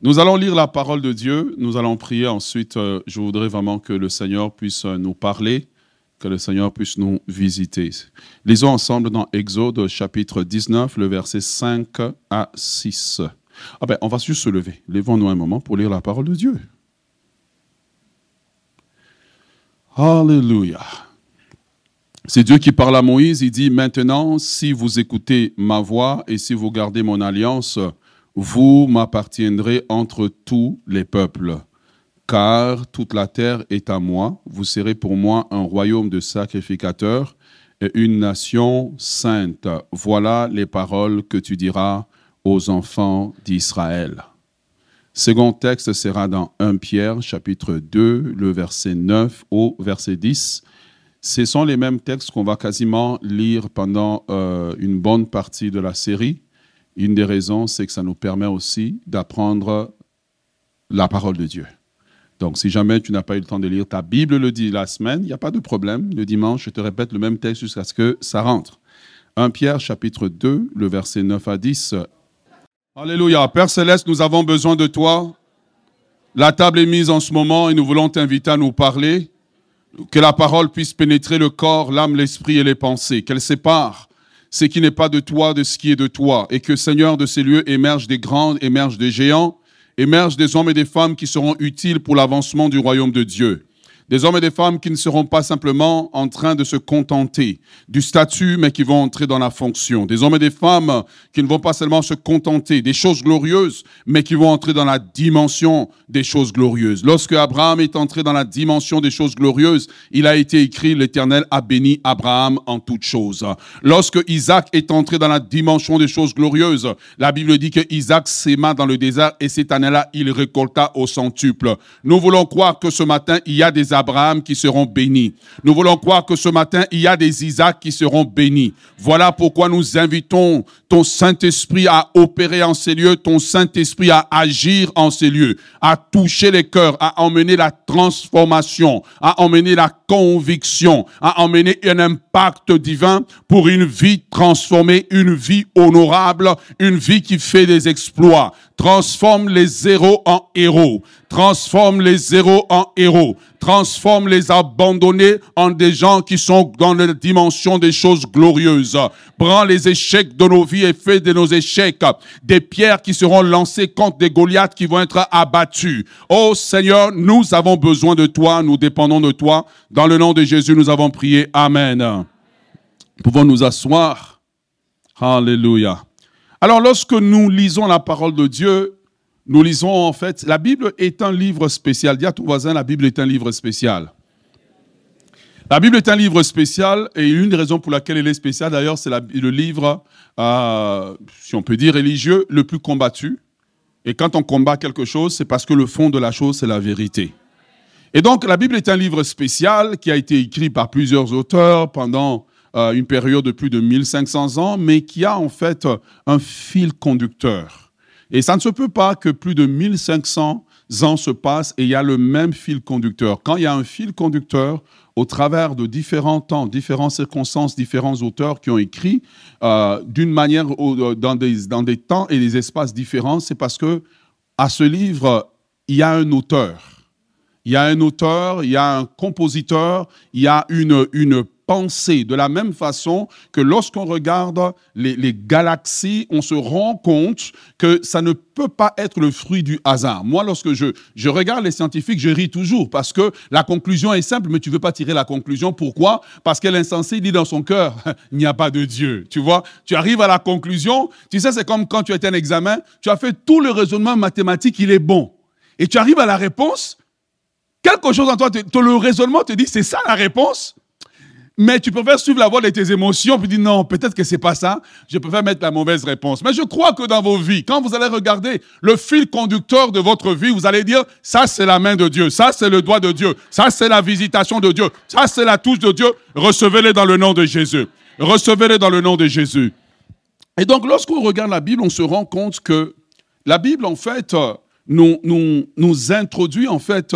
Nous allons lire la parole de Dieu, nous allons prier. Ensuite, euh, je voudrais vraiment que le Seigneur puisse euh, nous parler, que le Seigneur puisse nous visiter. Lisons ensemble dans Exode chapitre 19, le verset 5 à 6. Ah ben, on va juste se lever. Levons-nous un moment pour lire la parole de Dieu. Alléluia. C'est Dieu qui parle à Moïse. Il dit, maintenant, si vous écoutez ma voix et si vous gardez mon alliance, vous m'appartiendrez entre tous les peuples, car toute la terre est à moi. Vous serez pour moi un royaume de sacrificateurs et une nation sainte. Voilà les paroles que tu diras aux enfants d'Israël. Second texte sera dans 1 Pierre, chapitre 2, le verset 9 au verset 10. Ce sont les mêmes textes qu'on va quasiment lire pendant euh, une bonne partie de la série. Une des raisons, c'est que ça nous permet aussi d'apprendre la parole de Dieu. Donc, si jamais tu n'as pas eu le temps de lire ta Bible le dit la semaine, il n'y a pas de problème. Le dimanche, je te répète le même texte jusqu'à ce que ça rentre. 1 Pierre chapitre 2, le verset 9 à 10. Alléluia. Père céleste, nous avons besoin de toi. La table est mise en ce moment et nous voulons t'inviter à nous parler. Que la parole puisse pénétrer le corps, l'âme, l'esprit et les pensées. Qu'elle sépare ce qui n'est pas de toi de ce qui est de toi, et que Seigneur de ces lieux émergent des grands, émergent des géants, émergent des hommes et des femmes qui seront utiles pour l'avancement du royaume de Dieu. Des hommes et des femmes qui ne seront pas simplement en train de se contenter du statut, mais qui vont entrer dans la fonction. Des hommes et des femmes qui ne vont pas seulement se contenter des choses glorieuses, mais qui vont entrer dans la dimension des choses glorieuses. Lorsque Abraham est entré dans la dimension des choses glorieuses, il a été écrit, l'Éternel a béni Abraham en toutes choses. Lorsque Isaac est entré dans la dimension des choses glorieuses, la Bible dit que Isaac s'aima dans le désert et cette année-là, il récolta au centuple. Nous voulons croire que ce matin, il y a des Abraham qui seront bénis. Nous voulons croire que ce matin, il y a des Isaac qui seront bénis. Voilà pourquoi nous invitons ton Saint-Esprit à opérer en ces lieux, ton Saint-Esprit à agir en ces lieux, à toucher les cœurs, à emmener la transformation, à emmener la conviction, à emmener un impact divin pour une vie transformée, une vie honorable, une vie qui fait des exploits. Transforme les zéros en héros. Transforme les zéros en héros. Transforme les abandonnés en des gens qui sont dans la dimension des choses glorieuses. Prends les échecs de nos vies et fais de nos échecs des pierres qui seront lancées contre des Goliaths qui vont être abattus. Oh Seigneur, nous avons besoin de toi, nous dépendons de toi. Dans le nom de Jésus, nous avons prié. Amen. Pouvons nous asseoir. Alléluia. Alors lorsque nous lisons la parole de Dieu, nous lisons en fait, la Bible est un livre spécial. Dis à ton voisin, la Bible est un livre spécial. La Bible est un livre spécial et une des raisons pour laquelle elle est spéciale, d'ailleurs, c'est le livre, euh, si on peut dire religieux, le plus combattu. Et quand on combat quelque chose, c'est parce que le fond de la chose, c'est la vérité. Et donc, la Bible est un livre spécial qui a été écrit par plusieurs auteurs pendant euh, une période de plus de 1500 ans, mais qui a en fait un fil conducteur. Et ça ne se peut pas que plus de 1500 ans se passent et il y a le même fil conducteur. Quand il y a un fil conducteur, au travers de différents temps, différentes circonstances, différents auteurs qui ont écrit euh, d'une manière, euh, dans des, dans des temps et des espaces différents, c'est parce que à ce livre, il y a un auteur. Il y a un auteur, il y a un compositeur, il y a une, une penser de la même façon que lorsqu'on regarde les, galaxies, on se rend compte que ça ne peut pas être le fruit du hasard. Moi, lorsque je, je regarde les scientifiques, je ris toujours parce que la conclusion est simple, mais tu ne veux pas tirer la conclusion. Pourquoi? Parce que l'insensé dit dans son cœur, il n'y a pas de Dieu. Tu vois? Tu arrives à la conclusion, tu sais, c'est comme quand tu as un examen, tu as fait tout le raisonnement mathématique, il est bon. Et tu arrives à la réponse, quelque chose en toi, le raisonnement te dit, c'est ça la réponse? Mais tu préfères suivre la voie de tes émotions, puis dire non, peut-être que c'est pas ça. Je préfère mettre la mauvaise réponse. Mais je crois que dans vos vies, quand vous allez regarder le fil conducteur de votre vie, vous allez dire ça c'est la main de Dieu, ça c'est le doigt de Dieu, ça c'est la visitation de Dieu, ça c'est la touche de Dieu. Recevez-les dans le nom de Jésus. Recevez-les dans le nom de Jésus. Et donc, lorsqu'on regarde la Bible, on se rend compte que la Bible, en fait, euh, nous, nous, nous introduit, en fait,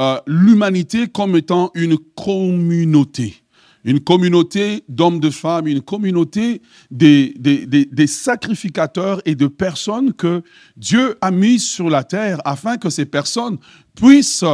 euh, l'humanité comme étant une communauté une communauté d'hommes, de femmes, une communauté des, des, des, sacrificateurs et de personnes que Dieu a mis sur la terre afin que ces personnes puissent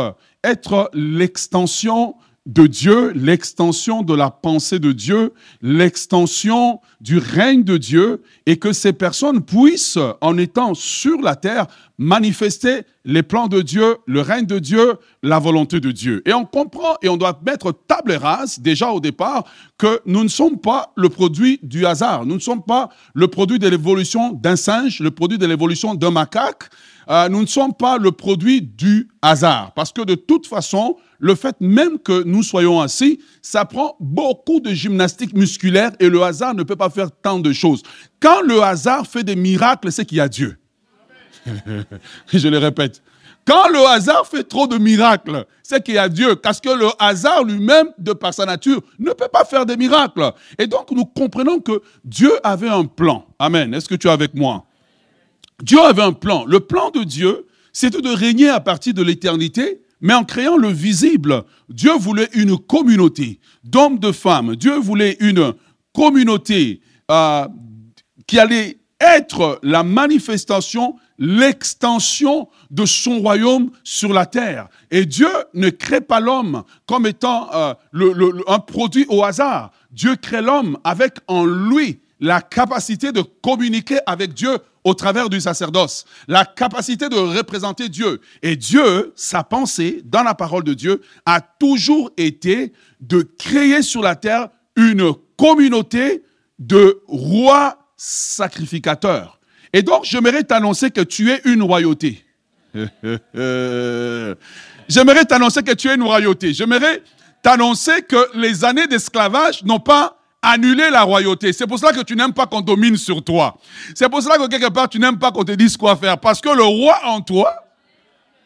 être l'extension de Dieu, l'extension de la pensée de Dieu, l'extension du règne de Dieu, et que ces personnes puissent, en étant sur la terre, manifester les plans de Dieu, le règne de Dieu, la volonté de Dieu. Et on comprend et on doit mettre table rase déjà au départ que nous ne sommes pas le produit du hasard, nous ne sommes pas le produit de l'évolution d'un singe, le produit de l'évolution d'un macaque, euh, nous ne sommes pas le produit du hasard. Parce que de toute façon, le fait même que nous soyons assis, ça prend beaucoup de gymnastique musculaire et le hasard ne peut pas faire tant de choses. Quand le hasard fait des miracles, c'est qu'il y a Dieu. Je le répète. Quand le hasard fait trop de miracles, c'est qu'il y a Dieu. Parce que le hasard lui-même, de par sa nature, ne peut pas faire des miracles. Et donc, nous comprenons que Dieu avait un plan. Amen. Est-ce que tu es avec moi? Dieu avait un plan. Le plan de Dieu, c'était de régner à partir de l'éternité, mais en créant le visible. Dieu voulait une communauté d'hommes, de femmes. Dieu voulait une communauté euh, qui allait être la manifestation, l'extension de son royaume sur la terre. Et Dieu ne crée pas l'homme comme étant euh, un produit au hasard. Dieu crée l'homme avec en lui la capacité de communiquer avec Dieu au travers du sacerdoce, la capacité de représenter Dieu. Et Dieu, sa pensée dans la parole de Dieu, a toujours été de créer sur la terre une communauté de rois sacrificateurs. Et donc, j'aimerais t'annoncer que tu es une royauté. J'aimerais t'annoncer que tu es une royauté. J'aimerais t'annoncer que les années d'esclavage n'ont pas annuler la royauté. C'est pour cela que tu n'aimes pas qu'on domine sur toi. C'est pour cela que quelque part tu n'aimes pas qu'on te dise quoi faire. Parce que le roi en toi,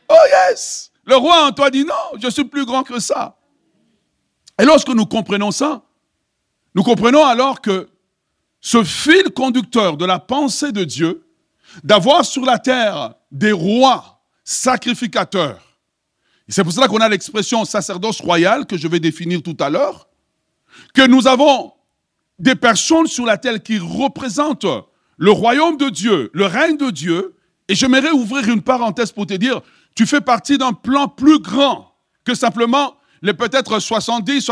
oh yes, le roi en toi dit non, je suis plus grand que ça. Et lorsque nous comprenons ça, nous comprenons alors que ce fil conducteur de la pensée de Dieu, d'avoir sur la terre des rois sacrificateurs, c'est pour cela qu'on a l'expression sacerdoce royal que je vais définir tout à l'heure, que nous avons des personnes sur la terre qui représentent le royaume de Dieu, le règne de Dieu. Et j'aimerais ouvrir une parenthèse pour te dire, tu fais partie d'un plan plus grand que simplement les peut-être 70,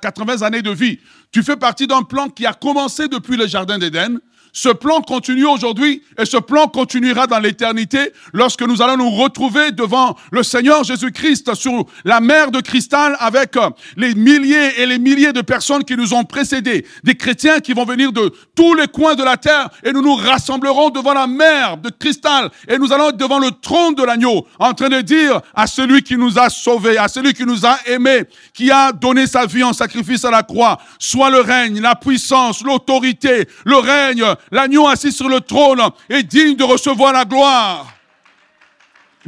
80 années de vie. Tu fais partie d'un plan qui a commencé depuis le Jardin d'Éden, ce plan continue aujourd'hui et ce plan continuera dans l'éternité lorsque nous allons nous retrouver devant le Seigneur Jésus-Christ sur la mer de cristal avec euh, les milliers et les milliers de personnes qui nous ont précédés, des chrétiens qui vont venir de tous les coins de la terre et nous nous rassemblerons devant la mer de cristal et nous allons être devant le trône de l'agneau en train de dire à celui qui nous a sauvés, à celui qui nous a aimés, qui a donné sa vie en sacrifice à la croix, soit le règne, la puissance, l'autorité, le règne, l'agneau assis sur le trône est digne de recevoir la gloire.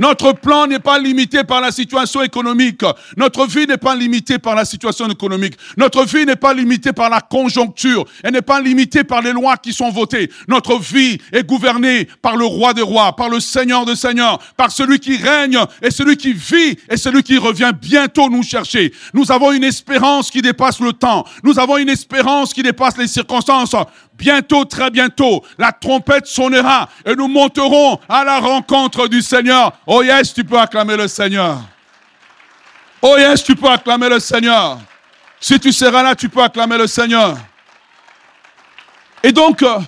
Notre plan n'est pas limité par la situation économique. Notre vie n'est pas limitée par la situation économique. Notre vie n'est pas limitée par la conjoncture. Elle n'est pas limitée par les lois qui sont votées. Notre vie est gouvernée par le roi des rois, par le seigneur des seigneurs, par celui qui règne et celui qui vit et celui qui revient bientôt nous chercher. Nous avons une espérance qui dépasse le temps. Nous avons une espérance qui dépasse les circonstances. Bientôt, très bientôt, la trompette sonnera et nous monterons à la rencontre du Seigneur. Oh yes, tu peux acclamer le Seigneur. Oh yes, tu peux acclamer le Seigneur. Si tu seras là, tu peux acclamer le Seigneur. Et donc, euh,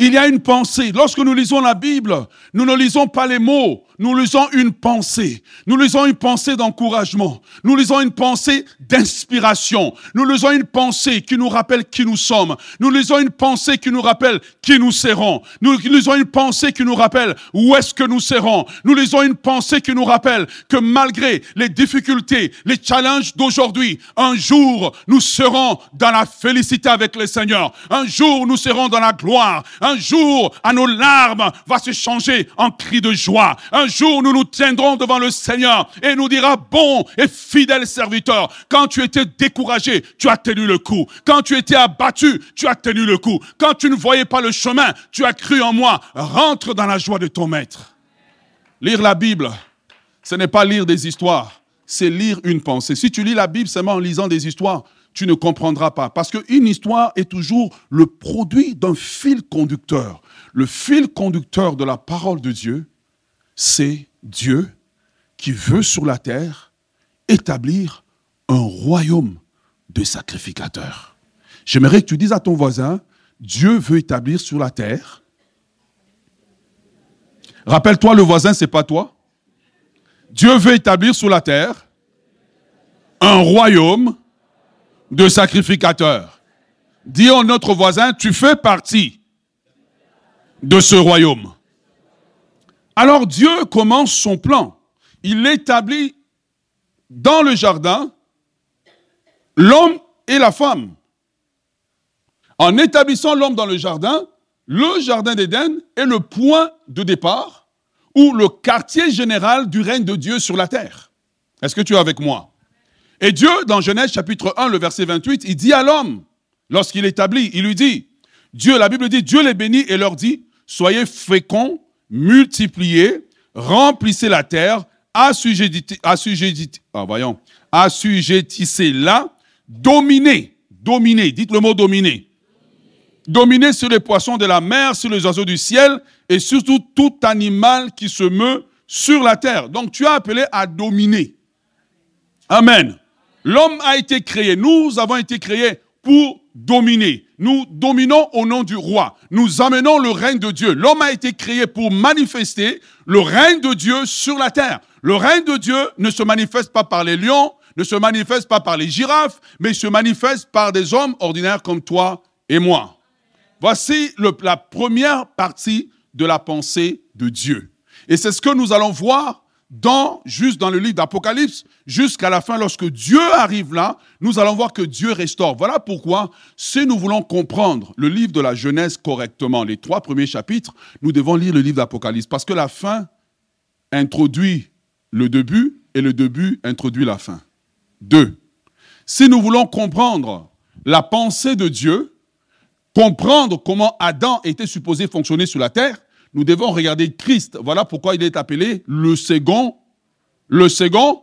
il y a une pensée. Lorsque nous lisons la Bible, nous ne lisons pas les mots, nous lisons une pensée. Nous lisons une pensée d'encouragement. Nous lisons une pensée d'inspiration. Nous lisons une pensée qui nous rappelle qui nous sommes. Nous lisons une pensée qui nous rappelle qui nous serons. Nous lisons une pensée qui nous rappelle où est-ce que nous serons. Nous lisons une pensée qui nous rappelle que malgré les difficultés, les challenges d'aujourd'hui, un jour, nous serons dans la félicité avec le Seigneur. Un jour, nous serons dans la gloire. Jour, à nos larmes va se changer en cris de joie. Un jour, nous nous tiendrons devant le Seigneur et nous dira, bon et fidèle serviteur, quand tu étais découragé, tu as tenu le coup. Quand tu étais abattu, tu as tenu le coup. Quand tu ne voyais pas le chemin, tu as cru en moi. Rentre dans la joie de ton maître. Lire la Bible, ce n'est pas lire des histoires, c'est lire une pensée. Si tu lis la Bible seulement en lisant des histoires, tu ne comprendras pas. Parce qu'une histoire est toujours le produit d'un fil conducteur. Le fil conducteur de la parole de Dieu, c'est Dieu qui veut sur la terre établir un royaume de sacrificateurs. J'aimerais que tu dises à ton voisin, Dieu veut établir sur la terre. Rappelle-toi, le voisin, c'est pas toi. Dieu veut établir sur la terre un royaume de sacrificateurs. Dis à notre voisin, tu fais partie de ce royaume. Alors Dieu commence son plan. Il établit dans le jardin l'homme et la femme. En établissant l'homme dans le jardin, le jardin d'Éden est le point de départ ou le quartier général du règne de Dieu sur la terre. Est-ce que tu es avec moi? Et Dieu, dans Genèse chapitre 1, le verset 28, il dit à l'homme, lorsqu'il établit, il lui dit, Dieu, la Bible dit, Dieu les bénit et leur dit, soyez féconds, multipliez, remplissez la terre, assujettissez, ah, assujettissez-la, dominez, dominez, dites le mot dominer. Dominez sur les poissons de la mer, sur les oiseaux du ciel et surtout tout animal qui se meut sur la terre. Donc tu as appelé à dominer. Amen. L'homme a été créé, nous avons été créés pour dominer. Nous dominons au nom du roi. Nous amenons le règne de Dieu. L'homme a été créé pour manifester le règne de Dieu sur la terre. Le règne de Dieu ne se manifeste pas par les lions, ne se manifeste pas par les girafes, mais se manifeste par des hommes ordinaires comme toi et moi. Voici la première partie de la pensée de Dieu. Et c'est ce que nous allons voir dans, juste dans le livre d'Apocalypse, jusqu'à la fin, lorsque Dieu arrive là, nous allons voir que Dieu restaure. Voilà pourquoi, si nous voulons comprendre le livre de la Genèse correctement, les trois premiers chapitres, nous devons lire le livre d'Apocalypse, parce que la fin introduit le début et le début introduit la fin. Deux, si nous voulons comprendre la pensée de Dieu, comprendre comment Adam était supposé fonctionner sur la terre, nous devons regarder Christ. Voilà pourquoi il est appelé le second, le second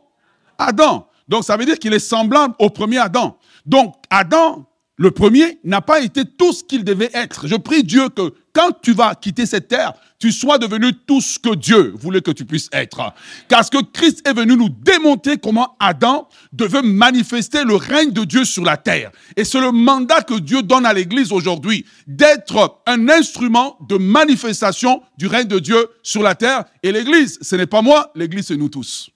Adam. Donc ça veut dire qu'il est semblable au premier Adam. Donc Adam le premier n'a pas été tout ce qu'il devait être. Je prie Dieu que quand tu vas quitter cette terre, tu sois devenu tout ce que Dieu voulait que tu puisses être. Parce que Christ est venu nous démontrer comment Adam devait manifester le règne de Dieu sur la terre. Et c'est le mandat que Dieu donne à l'Église aujourd'hui, d'être un instrument de manifestation du règne de Dieu sur la terre. Et l'Église, ce n'est pas moi, l'Église, c'est nous tous.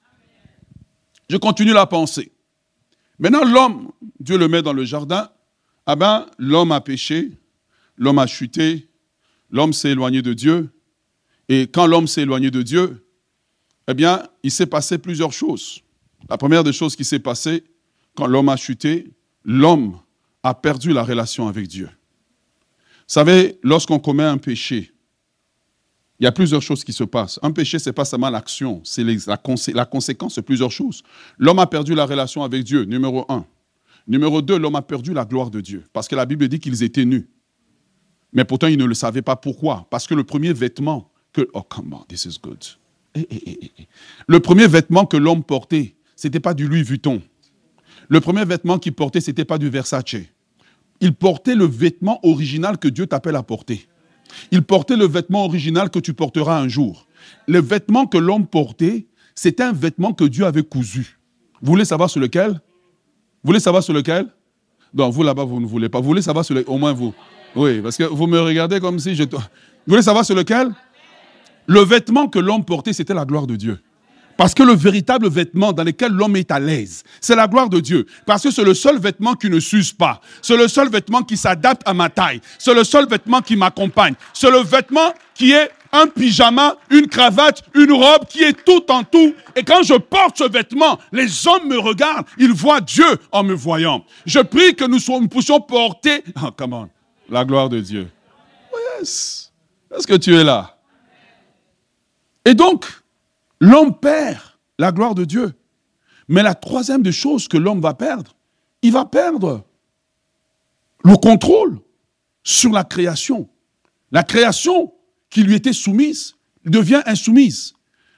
Je continue la pensée. Maintenant, l'homme, Dieu le met dans le jardin, ah ben, l'homme a péché, l'homme a chuté, l'homme s'est éloigné de Dieu. Et quand l'homme s'est éloigné de Dieu, eh bien, il s'est passé plusieurs choses. La première des choses qui s'est passée, quand l'homme a chuté, l'homme a perdu la relation avec Dieu. Vous savez, lorsqu'on commet un péché, il y a plusieurs choses qui se passent. Un péché, ce n'est pas seulement l'action, c'est la, la conséquence de plusieurs choses. L'homme a perdu la relation avec Dieu, numéro un. Numéro 2, l'homme a perdu la gloire de Dieu, parce que la Bible dit qu'ils étaient nus. Mais pourtant, ils ne le savaient pas. Pourquoi Parce que le premier vêtement que... Oh, come on, this is good. Eh, eh, eh, le premier vêtement que l'homme portait, ce n'était pas du Louis Vuitton. Le premier vêtement qu'il portait, ce n'était pas du Versace. Il portait le vêtement original que Dieu t'appelle à porter. Il portait le vêtement original que tu porteras un jour. Le vêtement que l'homme portait, c'était un vêtement que Dieu avait cousu. Vous voulez savoir sur lequel? Vous voulez savoir sur lequel? Non, vous là-bas, vous ne voulez pas. Vous voulez savoir sur lequel Au moins vous. Oui, parce que vous me regardez comme si je... Vous voulez savoir sur lequel? Le vêtement que l'homme portait, c'était la gloire de Dieu. Parce que le véritable vêtement dans lequel l'homme est à l'aise, c'est la gloire de Dieu. Parce que c'est le seul vêtement qui ne s'use pas. C'est le seul vêtement qui s'adapte à ma taille. C'est le seul vêtement qui m'accompagne. C'est le vêtement qui est un pyjama, une cravate, une robe qui est tout en tout. Et quand je porte ce vêtement, les hommes me regardent, ils voient Dieu en me voyant. Je prie que nous, puissions porter, oh, come on, la gloire de Dieu. Yes. Est-ce que tu es là? Et donc, l'homme perd la gloire de Dieu. Mais la troisième des choses que l'homme va perdre, il va perdre le contrôle sur la création. La création qui lui était soumise devient insoumise.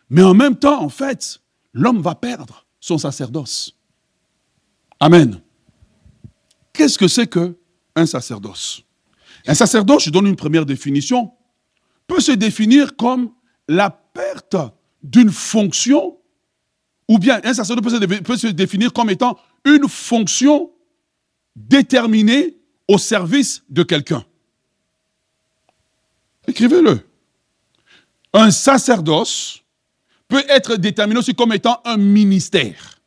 Mais en même temps, en fait, l'homme va perdre son sacerdoce. Amen. Qu'est-ce que c'est que un sacerdoce? Un sacerdoce, je donne une première définition, peut se définir comme la perte d'une fonction, ou bien un sacerdoce peut se définir comme étant une fonction déterminée au service de quelqu'un. Écrivez-le. Un sacerdoce peut être déterminé aussi comme étant un ministère.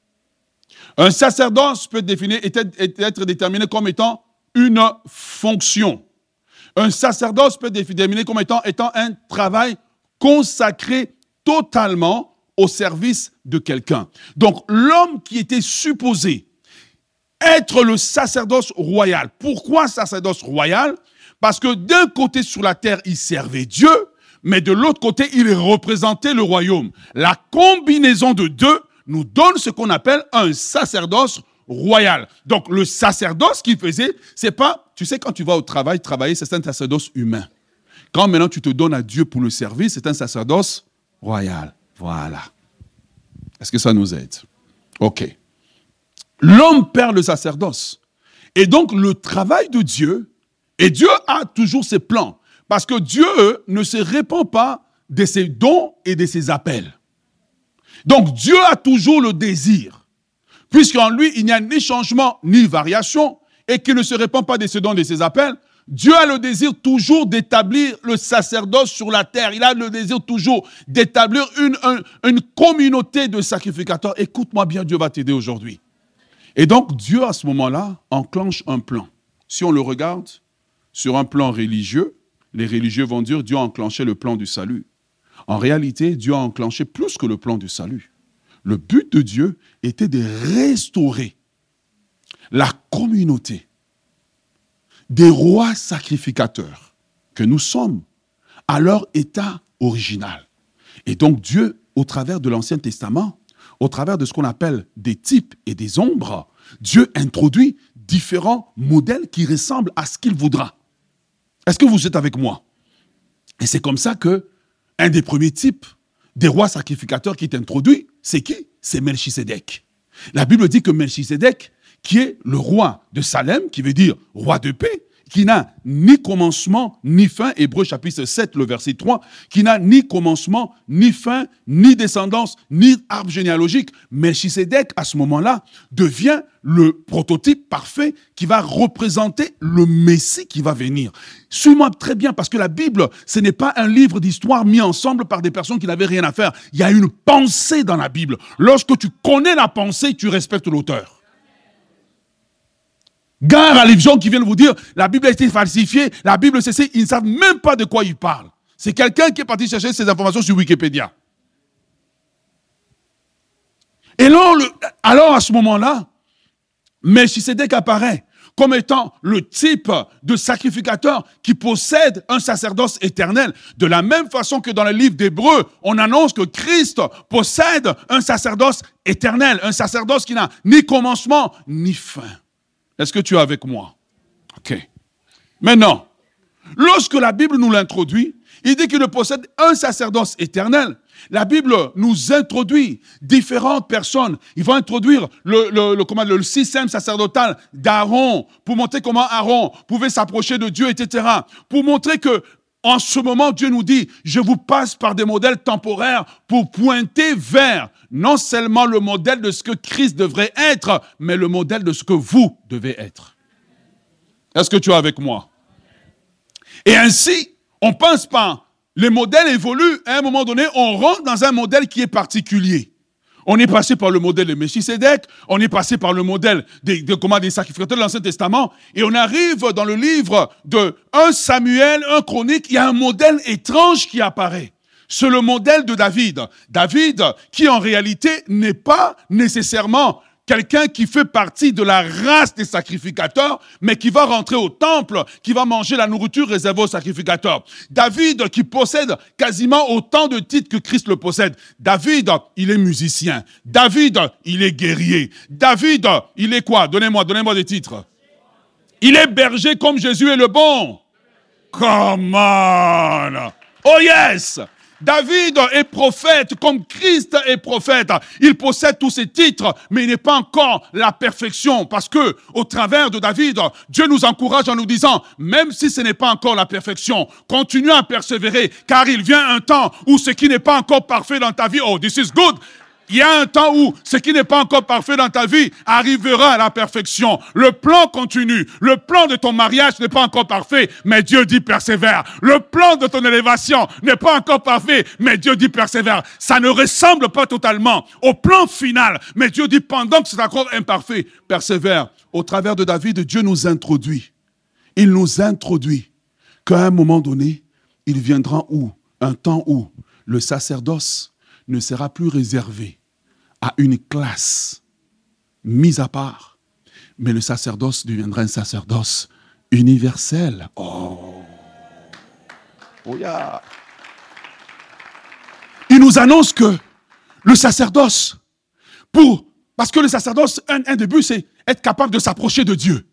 Un sacerdoce peut être déterminé comme étant une fonction. Un sacerdoce peut être déterminé comme étant, étant un travail consacré totalement au service de quelqu'un. Donc l'homme qui était supposé être le sacerdoce royal. Pourquoi sacerdoce royal? Parce que d'un côté sur la terre, il servait Dieu, mais de l'autre côté, il représentait le royaume. La combinaison de deux nous donne ce qu'on appelle un sacerdoce royal. Donc le sacerdoce qu'il faisait, c'est pas, tu sais, quand tu vas au travail, travailler, c'est un sacerdoce humain. Quand maintenant tu te donnes à Dieu pour le service, c'est un sacerdoce royal. Voilà. Est-ce que ça nous aide? Ok. L'homme perd le sacerdoce. Et donc le travail de Dieu, et Dieu a toujours ses plans, parce que Dieu ne se répand pas de ses dons et de ses appels. Donc Dieu a toujours le désir, puisqu'en lui il n'y a ni changement ni variation, et qu'il ne se répand pas de ses dons de ses appels, Dieu a le désir toujours d'établir le sacerdoce sur la terre. Il a le désir toujours d'établir une, une communauté de sacrificateurs. Écoute-moi bien, Dieu va t'aider aujourd'hui. Et donc Dieu, à ce moment-là, enclenche un plan. Si on le regarde sur un plan religieux, les religieux vont dire Dieu a enclenché le plan du salut. En réalité, Dieu a enclenché plus que le plan du salut. Le but de Dieu était de restaurer la communauté des rois sacrificateurs que nous sommes à leur état original. Et donc Dieu, au travers de l'Ancien Testament, au travers de ce qu'on appelle des types et des ombres, Dieu introduit différents modèles qui ressemblent à ce qu'il voudra. Est-ce que vous êtes avec moi? Et c'est comme ça que un des premiers types des rois sacrificateurs qui est introduit, c'est qui? C'est Melchisedec. La Bible dit que Melchisedec, qui est le roi de Salem, qui veut dire roi de paix, qui n'a ni commencement ni fin, Hébreu chapitre 7, le verset 3, qui n'a ni commencement, ni fin, ni descendance, ni arbre généalogique. Melchisedec, à ce moment-là, devient le prototype parfait qui va représenter le Messie qui va venir. Suis-moi très bien, parce que la Bible, ce n'est pas un livre d'histoire mis ensemble par des personnes qui n'avaient rien à faire. Il y a une pensée dans la Bible. Lorsque tu connais la pensée, tu respectes l'auteur. Gare à les gens qui viennent vous dire la Bible a été falsifiée, la Bible c'est ils ne savent même pas de quoi ils parlent. C'est quelqu'un qui est parti chercher ces informations sur Wikipédia. Et là, alors à ce moment-là, Melchisedec apparaît comme étant le type de sacrificateur qui possède un sacerdoce éternel. De la même façon que dans le livre d'Hébreu, on annonce que Christ possède un sacerdoce éternel, un sacerdoce qui n'a ni commencement ni fin. Est-ce que tu es avec moi? Ok. Maintenant, lorsque la Bible nous l'introduit, il dit qu'il possède un sacerdoce éternel. La Bible nous introduit différentes personnes. Il va introduire le, le, le système sacerdotal d'Aaron pour montrer comment Aaron pouvait s'approcher de Dieu, etc. Pour montrer que en ce moment, Dieu nous dit, je vous passe par des modèles temporaires pour pointer vers non seulement le modèle de ce que Christ devrait être, mais le modèle de ce que vous devez être. Est-ce que tu es avec moi? Et ainsi, on pense pas, les modèles évoluent, à un moment donné, on rentre dans un modèle qui est particulier. On est passé par le modèle de Melchisedec, on est passé par le modèle des, de, des sacrificateurs de l'Ancien Testament, et on arrive dans le livre de 1 Samuel, 1 Chronique, il y a un modèle étrange qui apparaît. C'est le modèle de David. David, qui en réalité n'est pas nécessairement quelqu'un qui fait partie de la race des sacrificateurs, mais qui va rentrer au temple, qui va manger la nourriture réservée aux sacrificateurs. David, qui possède quasiment autant de titres que Christ le possède. David, il est musicien. David, il est guerrier. David, il est quoi? Donnez-moi, donnez-moi des titres. Il est berger comme Jésus est le bon. Come on. Oh yes. David est prophète comme Christ est prophète. Il possède tous ces titres, mais il n'est pas encore la perfection parce que au travers de David, Dieu nous encourage en nous disant, même si ce n'est pas encore la perfection, continue à persévérer car il vient un temps où ce qui n'est pas encore parfait dans ta vie, oh, this is good, il y a un temps où ce qui n'est pas encore parfait dans ta vie arrivera à la perfection. Le plan continue. Le plan de ton mariage n'est pas encore parfait, mais Dieu dit persévère. Le plan de ton élévation n'est pas encore parfait, mais Dieu dit persévère. Ça ne ressemble pas totalement au plan final, mais Dieu dit pendant que c'est encore imparfait, persévère. Au travers de David, Dieu nous introduit. Il nous introduit qu'à un moment donné, il viendra où? Un temps où le sacerdoce ne sera plus réservé à une classe mise à part, mais le sacerdoce deviendra un sacerdoce universel. Oh, oh. Il nous annonce que le sacerdoce, pour, parce que le sacerdoce, un, un des buts, c'est être capable de s'approcher de Dieu.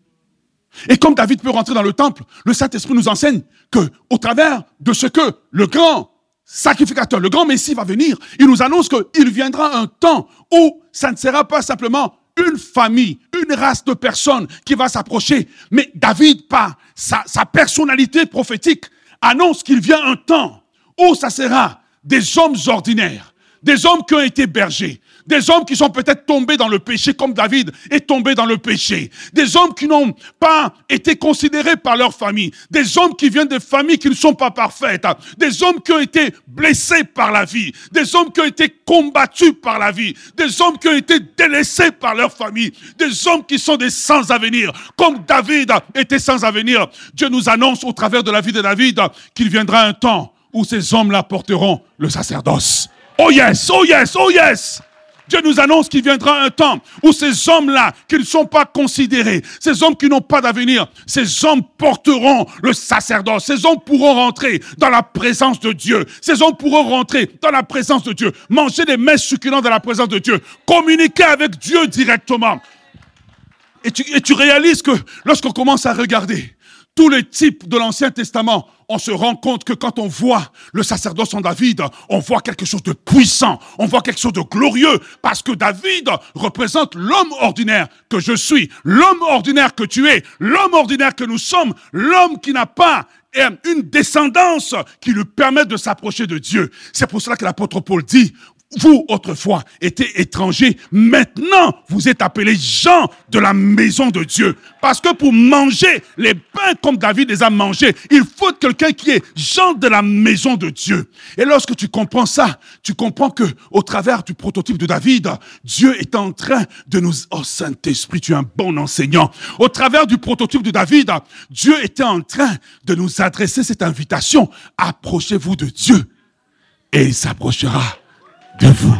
Et comme David peut rentrer dans le temple, le Saint-Esprit nous enseigne que, au travers de ce que le grand sacrificateur, le grand Messie va venir, il nous annonce qu'il viendra un temps où ça ne sera pas simplement une famille, une race de personnes qui va s'approcher, mais David, par sa, sa personnalité prophétique, annonce qu'il vient un temps où ça sera des hommes ordinaires, des hommes qui ont été bergers, des hommes qui sont peut-être tombés dans le péché comme David est tombé dans le péché. Des hommes qui n'ont pas été considérés par leur famille. Des hommes qui viennent de familles qui ne sont pas parfaites. Des hommes qui ont été blessés par la vie. Des hommes qui ont été combattus par la vie. Des hommes qui ont été délaissés par leur famille. Des hommes qui sont des sans avenir. Comme David était sans avenir. Dieu nous annonce au travers de la vie de David qu'il viendra un temps où ces hommes-là porteront le sacerdoce. Oh yes, oh yes, oh yes. Dieu nous annonce qu'il viendra un temps où ces hommes-là, qui ne sont pas considérés, ces hommes qui n'ont pas d'avenir, ces hommes porteront le sacerdoce. Ces hommes pourront rentrer dans la présence de Dieu. Ces hommes pourront rentrer dans la présence de Dieu, manger des mets succulents dans la présence de Dieu, communiquer avec Dieu directement. Et tu, et tu réalises que lorsqu'on commence à regarder tous les types de l'Ancien Testament, on se rend compte que quand on voit le sacerdoce en David, on voit quelque chose de puissant, on voit quelque chose de glorieux, parce que David représente l'homme ordinaire que je suis, l'homme ordinaire que tu es, l'homme ordinaire que nous sommes, l'homme qui n'a pas une descendance qui lui permet de s'approcher de Dieu. C'est pour cela que l'apôtre Paul dit, vous, autrefois, étiez étrangers. Maintenant, vous êtes appelés gens de la maison de Dieu. Parce que pour manger les pains comme David les a mangés, il faut quelqu'un qui est gens de la maison de Dieu. Et lorsque tu comprends ça, tu comprends que au travers du prototype de David, Dieu est en train de nous, oh Saint-Esprit, tu es un bon enseignant. Au travers du prototype de David, Dieu était en train de nous adresser cette invitation. Approchez-vous de Dieu et il s'approchera de vous.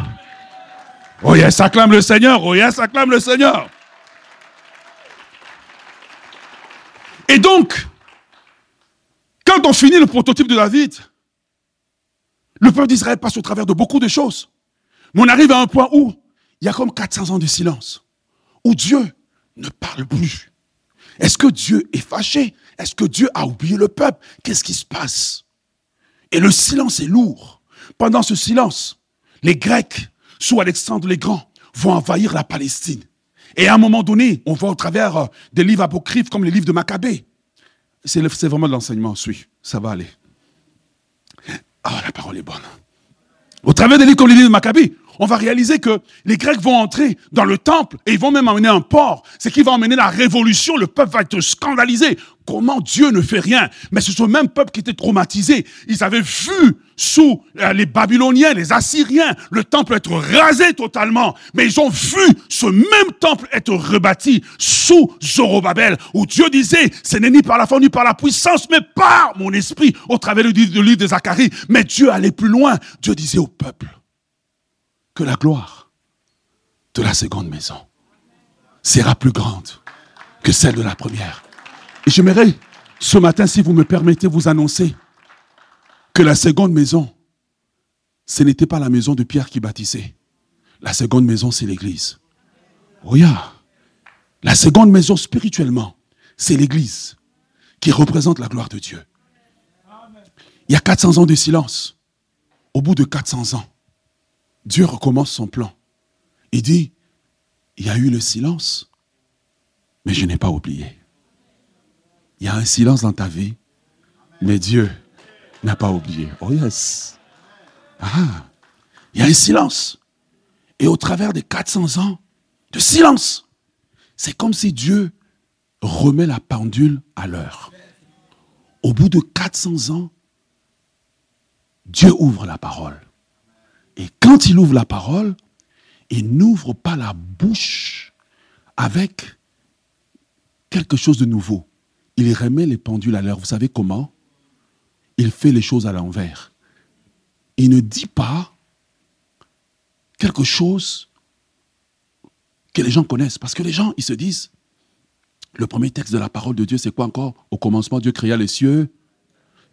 Oh yes, acclame le Seigneur. Oh yes, acclame le Seigneur. Et donc, quand on finit le prototype de David, le peuple d'Israël passe au travers de beaucoup de choses. Mais on arrive à un point où il y a comme 400 ans de silence, où Dieu ne parle plus. Est-ce que Dieu est fâché? Est-ce que Dieu a oublié le peuple? Qu'est-ce qui se passe? Et le silence est lourd. Pendant ce silence, les Grecs, sous Alexandre le Grand, vont envahir la Palestine. Et à un moment donné, on voit au travers euh, des livres apocryphes comme les livres de Maccabée. C'est vraiment de l'enseignement, oui, ça va aller. Ah, la parole est bonne. Au travers des livres comme les livres de Maccabée, on va réaliser que les Grecs vont entrer dans le temple et ils vont même amener un port. C'est qui va emmener la révolution. Le peuple va être scandalisé. Comment Dieu ne fait rien? Mais ce sont même peuple qui étaient traumatisés. Ils avaient vu sous euh, les Babyloniens, les Assyriens, le temple être rasé totalement. Mais ils ont vu ce même temple être rebâti sous Zorobabel, où Dieu disait, ce n'est ni par la force ni par la puissance, mais par mon esprit, au travers du livre de Zacharie. Mais Dieu allait plus loin. Dieu disait au peuple, que la gloire de la seconde maison sera plus grande que celle de la première. Et j'aimerais ce matin, si vous me permettez, vous annoncer que la seconde maison, ce n'était pas la maison de Pierre qui bâtissait. La seconde maison, c'est l'Église. Regarde, la seconde maison spirituellement, c'est l'Église qui représente la gloire de Dieu. Il y a 400 ans de silence. au bout de 400 ans, Dieu recommence son plan. Il dit, il y a eu le silence, mais je n'ai pas oublié. Il y a un silence dans ta vie, mais Dieu n'a pas oublié. Oh yes. Ah, il y a un silence. Et au travers des 400 ans de silence, c'est comme si Dieu remet la pendule à l'heure. Au bout de 400 ans, Dieu ouvre la parole. Et quand il ouvre la parole, il n'ouvre pas la bouche avec quelque chose de nouveau. Il remet les pendules à l'heure. Vous savez comment? Il fait les choses à l'envers. Il ne dit pas quelque chose que les gens connaissent. Parce que les gens, ils se disent, le premier texte de la parole de Dieu, c'est quoi encore? Au commencement, Dieu créa les cieux.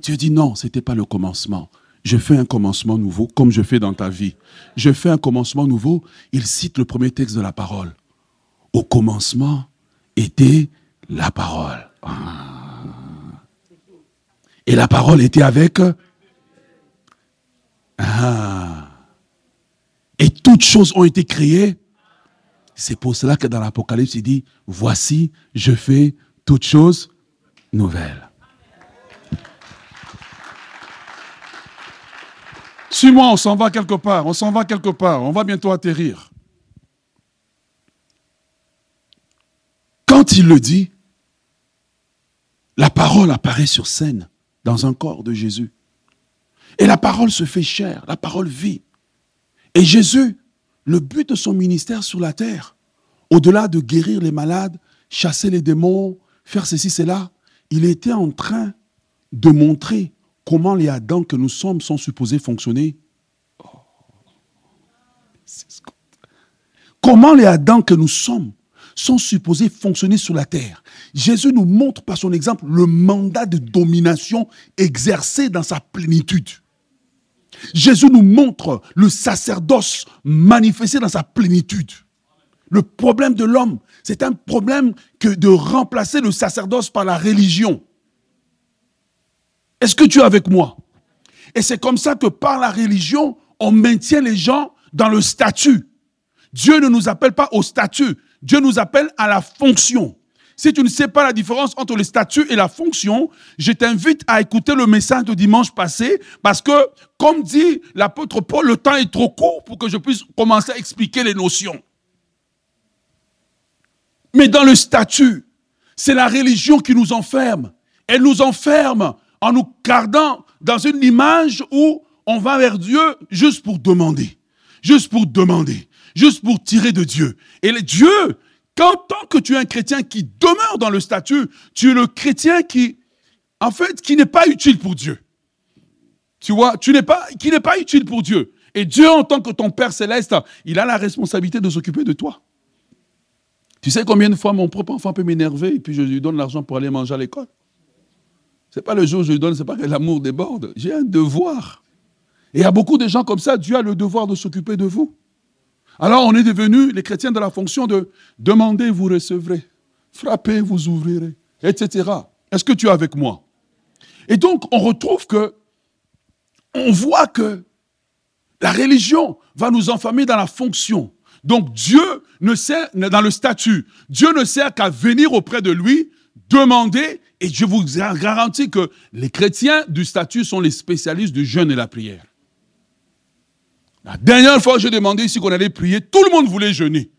Dieu dit non, ce n'était pas le commencement. Je fais un commencement nouveau, comme je fais dans ta vie. Je fais un commencement nouveau. Il cite le premier texte de la parole. Au commencement était la parole. Ah. Et la parole était avec? Ah. Et toutes choses ont été créées. C'est pour cela que dans l'Apocalypse, il dit, voici, je fais toutes choses nouvelles. Suis-moi, on s'en va quelque part, on s'en va quelque part, on va bientôt atterrir. Quand il le dit, la parole apparaît sur scène dans un corps de Jésus. Et la parole se fait chair, la parole vit. Et Jésus, le but de son ministère sur la terre, au-delà de guérir les malades, chasser les démons, faire ceci, cela, il était en train de montrer comment les Adams que nous sommes sont supposés fonctionner? Comment les Adams que nous sommes sont supposés fonctionner sur la terre? Jésus nous montre par son exemple le mandat de domination exercé dans sa plénitude. Jésus nous montre le sacerdoce manifesté dans sa plénitude. Le problème de l'homme, c'est un problème que de remplacer le sacerdoce par la religion. Est-ce que tu es avec moi? Et c'est comme ça que par la religion, on maintient les gens dans le statut. Dieu ne nous appelle pas au statut, Dieu nous appelle à la fonction. Si tu ne sais pas la différence entre le statut et la fonction, je t'invite à écouter le message de dimanche passé parce que, comme dit l'apôtre Paul, le temps est trop court pour que je puisse commencer à expliquer les notions. Mais dans le statut, c'est la religion qui nous enferme. Elle nous enferme en nous gardant dans une image où on va vers Dieu juste pour demander. Juste pour demander. Juste pour tirer de Dieu. Et Dieu, quand tant que tu es un chrétien qui demeure dans le statut, tu es le chrétien qui, en fait, qui n'est pas utile pour Dieu. Tu vois, tu n'es pas, qui n'est pas utile pour Dieu. Et Dieu, en tant que ton Père céleste, il a la responsabilité de s'occuper de toi. Tu sais combien de fois mon propre enfant peut m'énerver et puis je lui donne l'argent pour aller manger à l'école? C'est pas le jour où je lui donne, c'est pas que l'amour déborde. J'ai un devoir. Et il y a beaucoup de gens comme ça, Dieu a le devoir de s'occuper de vous. Alors on est devenus les chrétiens de la fonction de demander, vous recevrez, frappez, vous ouvrirez, etc. Est-ce que tu es avec moi? Et donc on retrouve que, on voit que la religion va nous enfermer dans la fonction. Donc Dieu ne sert, dans le statut, Dieu ne sert qu'à venir auprès de lui, demander, et je vous garantis que les chrétiens du statut sont les spécialistes du jeûne et la prière. La dernière fois, j'ai demandé ici qu'on allait prier, tout le monde voulait jeûner.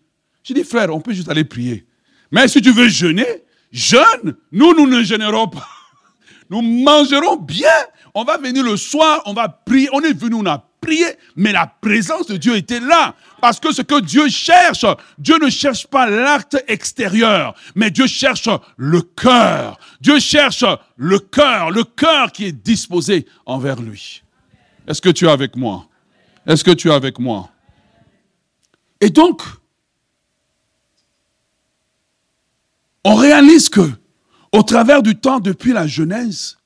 J'ai dit, frère, on peut juste aller prier. Mais si tu veux jeûner, jeûne, nous, nous ne jeûnerons pas. Nous mangerons bien. On va venir le soir, on va prier. On est venu, on a prié, mais la présence de Dieu était là. Parce que ce que Dieu cherche, Dieu ne cherche pas l'acte extérieur, mais Dieu cherche le cœur. Dieu cherche le cœur, le cœur qui est disposé envers lui. Est-ce que tu es avec moi? Est-ce que tu es avec moi? Et donc, on réalise que, au travers du temps depuis la Genèse,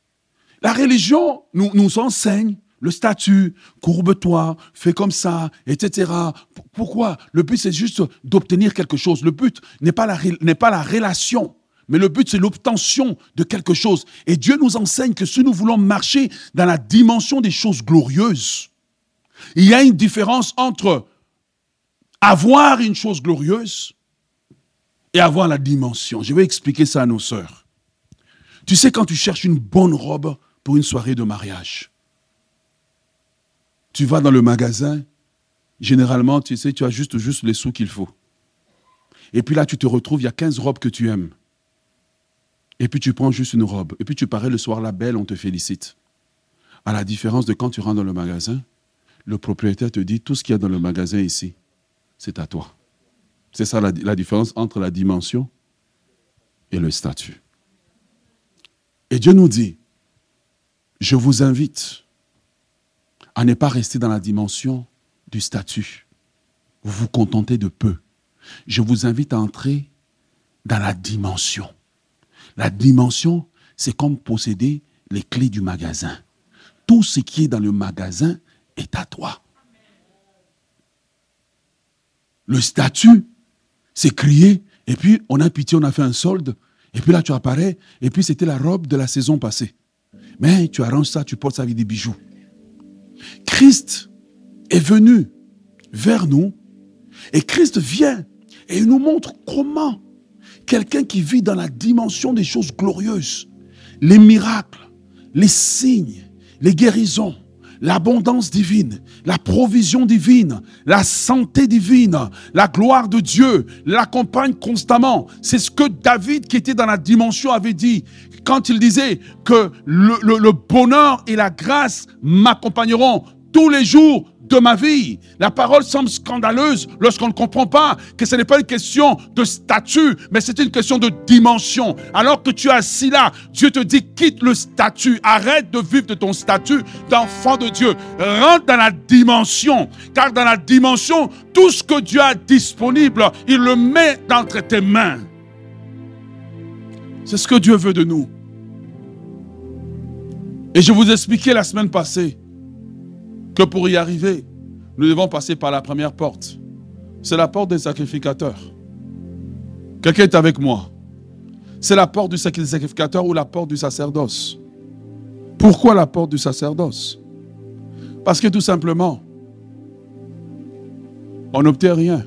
la religion nous, nous enseigne le statut, courbe-toi, fais comme ça, etc. Pourquoi? Le but, c'est juste d'obtenir quelque chose. Le but n'est pas, la, relation, mais le but, c'est l'obtention de quelque chose. Et Dieu nous enseigne que si nous voulons marcher dans la dimension des choses glorieuses, Il y a une différence entre avoir une chose glorieuse et avoir la dimension. Je vais expliquer ça à nos sœurs. Tu sais, quand tu cherches une bonne robe pour une soirée de mariage, tu vas dans le magasin, généralement, tu sais, tu as juste, juste les sous qu'il faut. Et puis là, tu te retrouves, il y a 15 robes que tu aimes. Et puis tu prends juste une robe. Et puis tu parais le soir la belle, on te félicite. À la différence de quand tu rentres dans le magasin, le propriétaire te dit tout ce qu'il y a dans le magasin ici, c'est à toi. C'est ça la, la, différence entre la dimension et le statut. Et Dieu nous dit, je vous invite à ne pas rester dans la dimension du statut. Vous vous contentez de peu. Je vous invite à entrer dans la dimension. La dimension, c'est comme posséder les clés du magasin. Tout ce qui est dans le magasin est à toi. Le statut, c'est crier, et puis on a pitié, on a fait un solde, et puis là tu apparais, et puis c'était la robe de la saison passée. Mais tu arranges ça, tu portes ça avec des bijoux. Christ est venu vers nous, et Christ vient et il nous montre comment quelqu'un qui vit dans la dimension des choses glorieuses, les miracles, les signes, les guérisons, l'abondance divine, la provision divine, la santé divine, la gloire de Dieu l'accompagne constamment. C'est ce que David, qui était dans la dimension, avait dit quand il disait que le, bonheur et la grâce m'accompagneront tous les jours de ma vie. La parole semble scandaleuse lorsqu'on ne comprend pas que ce n'est pas une question de statut, mais c'est une question de dimension. Alors que tu es assis là, Dieu te dit quitte le statut, arrête de vivre de ton statut d'enfant de Dieu. Rentre dans la dimension, car dans la dimension, tout ce que Dieu a disponible, il le met entre tes mains. C'est ce que Dieu veut de nous. Et je vous expliquais la semaine passée que pour y arriver, nous devons passer par la première porte. C'est la porte des sacrificateurs. Quelqu'un est avec moi. C'est la porte du sacrificateur ou la porte du sacerdoce. Pourquoi la porte du sacerdoce? Parce que tout simplement, on n'obtient rien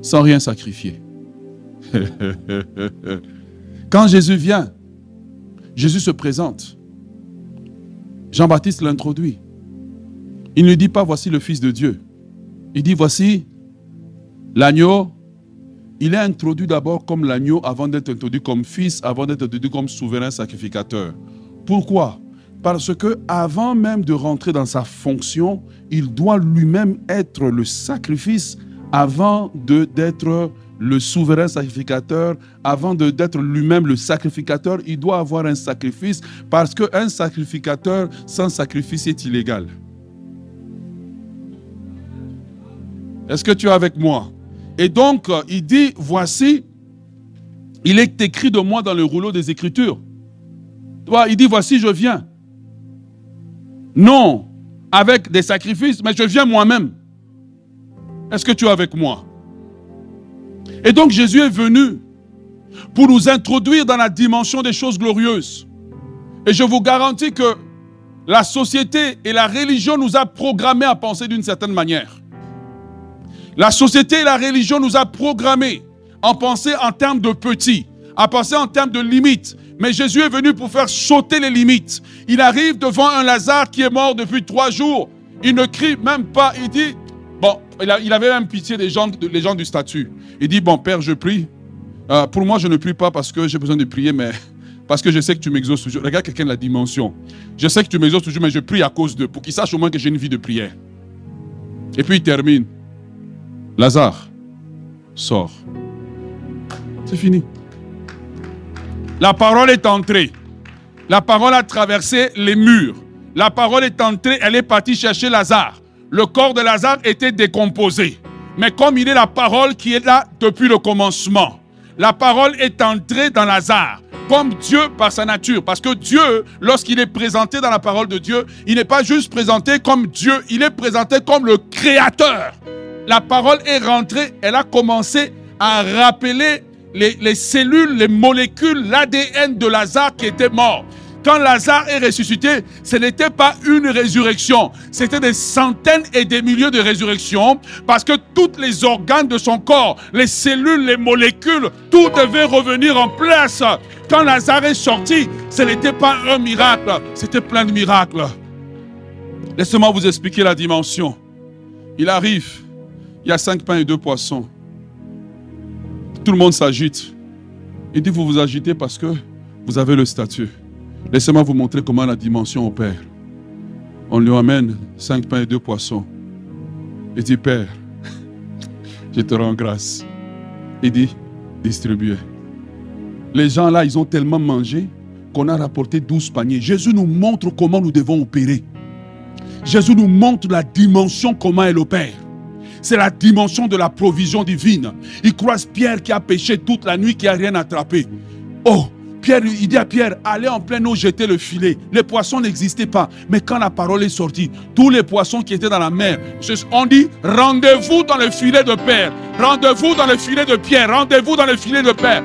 sans rien sacrifier. Quand Jésus vient, Jésus se présente. Jean-Baptiste l'introduit. Il ne dit pas voici le Fils de Dieu. Il dit voici l'agneau. Il est introduit d'abord comme l'agneau avant d'être introduit comme fils, avant d'être introduit comme souverain sacrificateur. Pourquoi? Parce que avant même de rentrer dans sa fonction, il doit lui-même être le sacrifice avant d'être le souverain sacrificateur, avant d'être lui-même le sacrificateur, il doit avoir un sacrifice parce qu'un sacrificateur sans sacrifice est illégal. Est-ce que tu es avec moi? Et donc, il dit, voici, il est écrit de moi dans le rouleau des Écritures. Il dit, voici, je viens. Non avec des sacrifices, mais je viens moi-même. Est-ce que tu es avec moi? Et donc Jésus est venu pour nous introduire dans la dimension des choses glorieuses. Et je vous garantis que la société et la religion nous a programmés à penser d'une certaine manière. La société et la religion nous a programmés à penser en termes de petits, à penser en termes de limites. Mais Jésus est venu pour faire sauter les limites. Il arrive devant un Lazare qui est mort depuis trois jours. Il ne crie même pas. Il dit, il avait même pitié des gens, des gens du statut. Il dit, bon Père, je prie. Euh, pour moi, je ne prie pas parce que j'ai besoin de prier, mais parce que je sais que tu m'exauces toujours. Regarde quelqu'un de la dimension. Je sais que tu m'exauces toujours, mais je prie à cause d'eux, pour qu'ils sachent au moins que j'ai une vie de prière. Et puis il termine. Lazare, sort. C'est fini. La parole est entrée. La parole a traversé les murs. La parole est entrée, elle est partie chercher Lazare. Le corps de Lazare était décomposé. Mais comme il est la parole qui est là depuis le commencement, la parole est entrée dans Lazare comme Dieu par sa nature. Parce que Dieu, lorsqu'il est présenté dans la parole de Dieu, il n'est pas juste présenté comme Dieu, il est présenté comme le Créateur. La parole est rentrée, elle a commencé à rappeler les, les cellules, les molécules, l'ADN de Lazare qui était mort. Quand Lazare est ressuscité, ce n'était pas une résurrection, c'était des centaines et des milliers de résurrections, parce que tous les organes de son corps, les cellules, les molécules, tout devait revenir en place. Quand Lazare est sorti, ce n'était pas un miracle, c'était plein de miracles. Laissez-moi vous expliquer la dimension. Il arrive, il y a cinq pains et deux poissons. Tout le monde s'agite. Il dit, vous vous agitez parce que vous avez le statut. Laissez-moi vous montrer comment la dimension opère. On lui amène cinq pains et deux poissons. Il dit, Père, je te rends grâce. Il dit, distribuez. Les gens là, ils ont tellement mangé qu'on a rapporté douze paniers. Jésus nous montre comment nous devons opérer. Jésus nous montre la dimension, comment elle opère. C'est la dimension de la provision divine. Il croise Pierre qui a pêché toute la nuit, qui n'a rien attrapé. Oh, Pierre, il dit à Pierre, allez en pleine eau jeter le filet. Les poissons n'existaient pas. Mais quand la parole est sortie, tous les poissons qui étaient dans la mer, on dit, rendez-vous dans le filet de Père. Rendez-vous dans le filet de Pierre. Rendez-vous dans le filet de Père.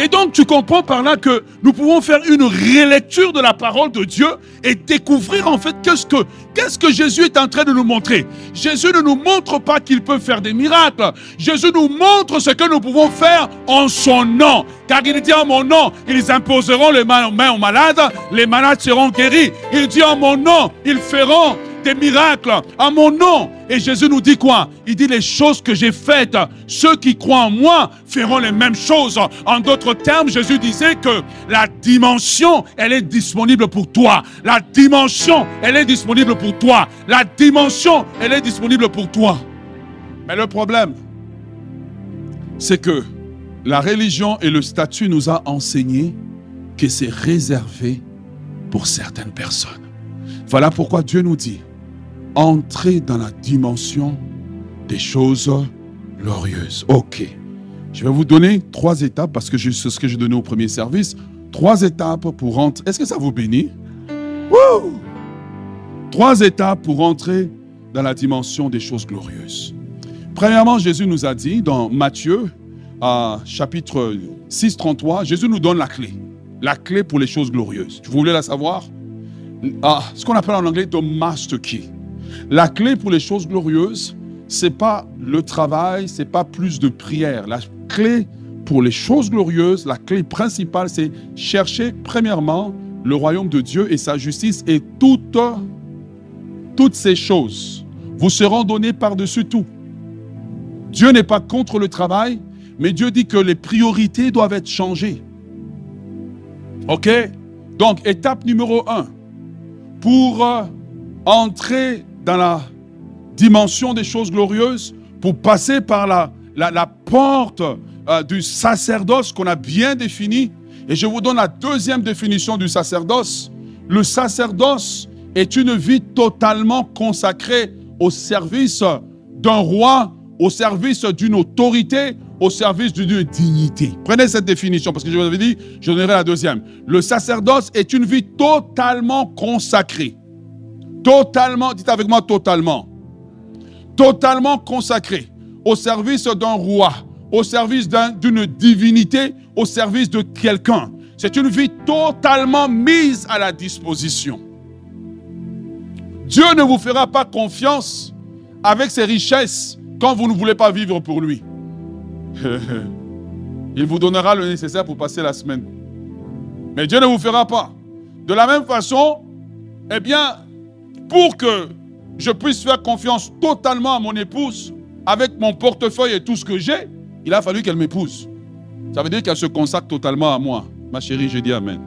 Et donc tu comprends par là que nous pouvons faire une relecture de la parole de Dieu et découvrir en fait qu'est-ce que, qu'est-ce que Jésus est en train de nous montrer. Jésus ne nous montre pas qu'il peut faire des miracles. Jésus nous montre ce que nous pouvons faire en son nom. Car il dit en mon nom, ils imposeront les mains aux malades, les malades seront guéris. Il dit en mon nom, ils feront des miracles en mon nom. Et Jésus nous dit quoi? Il dit les choses que j'ai faites, ceux qui croient en moi feront les mêmes choses. En d'autres termes, Jésus disait que la dimension, elle est disponible pour toi. La dimension, elle est disponible pour toi. La dimension, elle est disponible pour toi. Mais le problème, c'est que la religion et le statut nous a enseigné que c'est réservé pour certaines personnes. Voilà pourquoi Dieu nous dit, entrer dans la dimension des choses glorieuses. Ok. Je vais vous donner trois étapes parce que c'est ce que j'ai donné au premier service. Trois étapes pour rentrer. Est-ce que ça vous bénit? Trois étapes pour entrer dans la dimension des choses glorieuses. Premièrement, Jésus nous a dit dans Matthieu, chapitre 6, 33, Jésus nous donne la clé. La clé pour les choses glorieuses. Vous voulez la savoir? Ah, ce qu'on appelle en anglais the master key. La clé pour les choses glorieuses, c'est pas le travail, c'est pas plus de prière. La clé pour les choses glorieuses, la clé principale, c'est chercher premièrement le royaume de Dieu et sa justice et toutes, toutes ces choses vous seront données par-dessus tout. Dieu n'est pas contre le travail, mais Dieu dit que les priorités doivent être changées. OK? Donc, étape numéro un, pour euh, entrer dans la dimension des choses glorieuses pour passer par la, porte euh, du sacerdoce qu'on a bien défini. Et je vous donne la deuxième définition du sacerdoce. Le sacerdoce est une vie totalement consacrée au service d'un roi, au service d'une autorité, au service d'une dignité. Prenez cette définition parce que je vous avais dit, je donnerai la deuxième. Le sacerdoce est une vie totalement consacrée Totalement, dites avec moi totalement. Totalement consacré au service d'un roi, au service d'une divinité, au service de quelqu'un. C'est une vie totalement mise à la disposition. Dieu ne vous fera pas confiance avec ses richesses quand vous ne voulez pas vivre pour lui. Il vous donnera le nécessaire pour passer la semaine. Mais Dieu ne vous fera pas. De la même façon, eh bien, pour que je puisse faire confiance totalement à mon épouse, avec mon portefeuille et tout ce que j'ai, il a fallu qu'elle m'épouse. Ça veut dire qu'elle se consacre totalement à moi. Ma chérie, je dis Amen.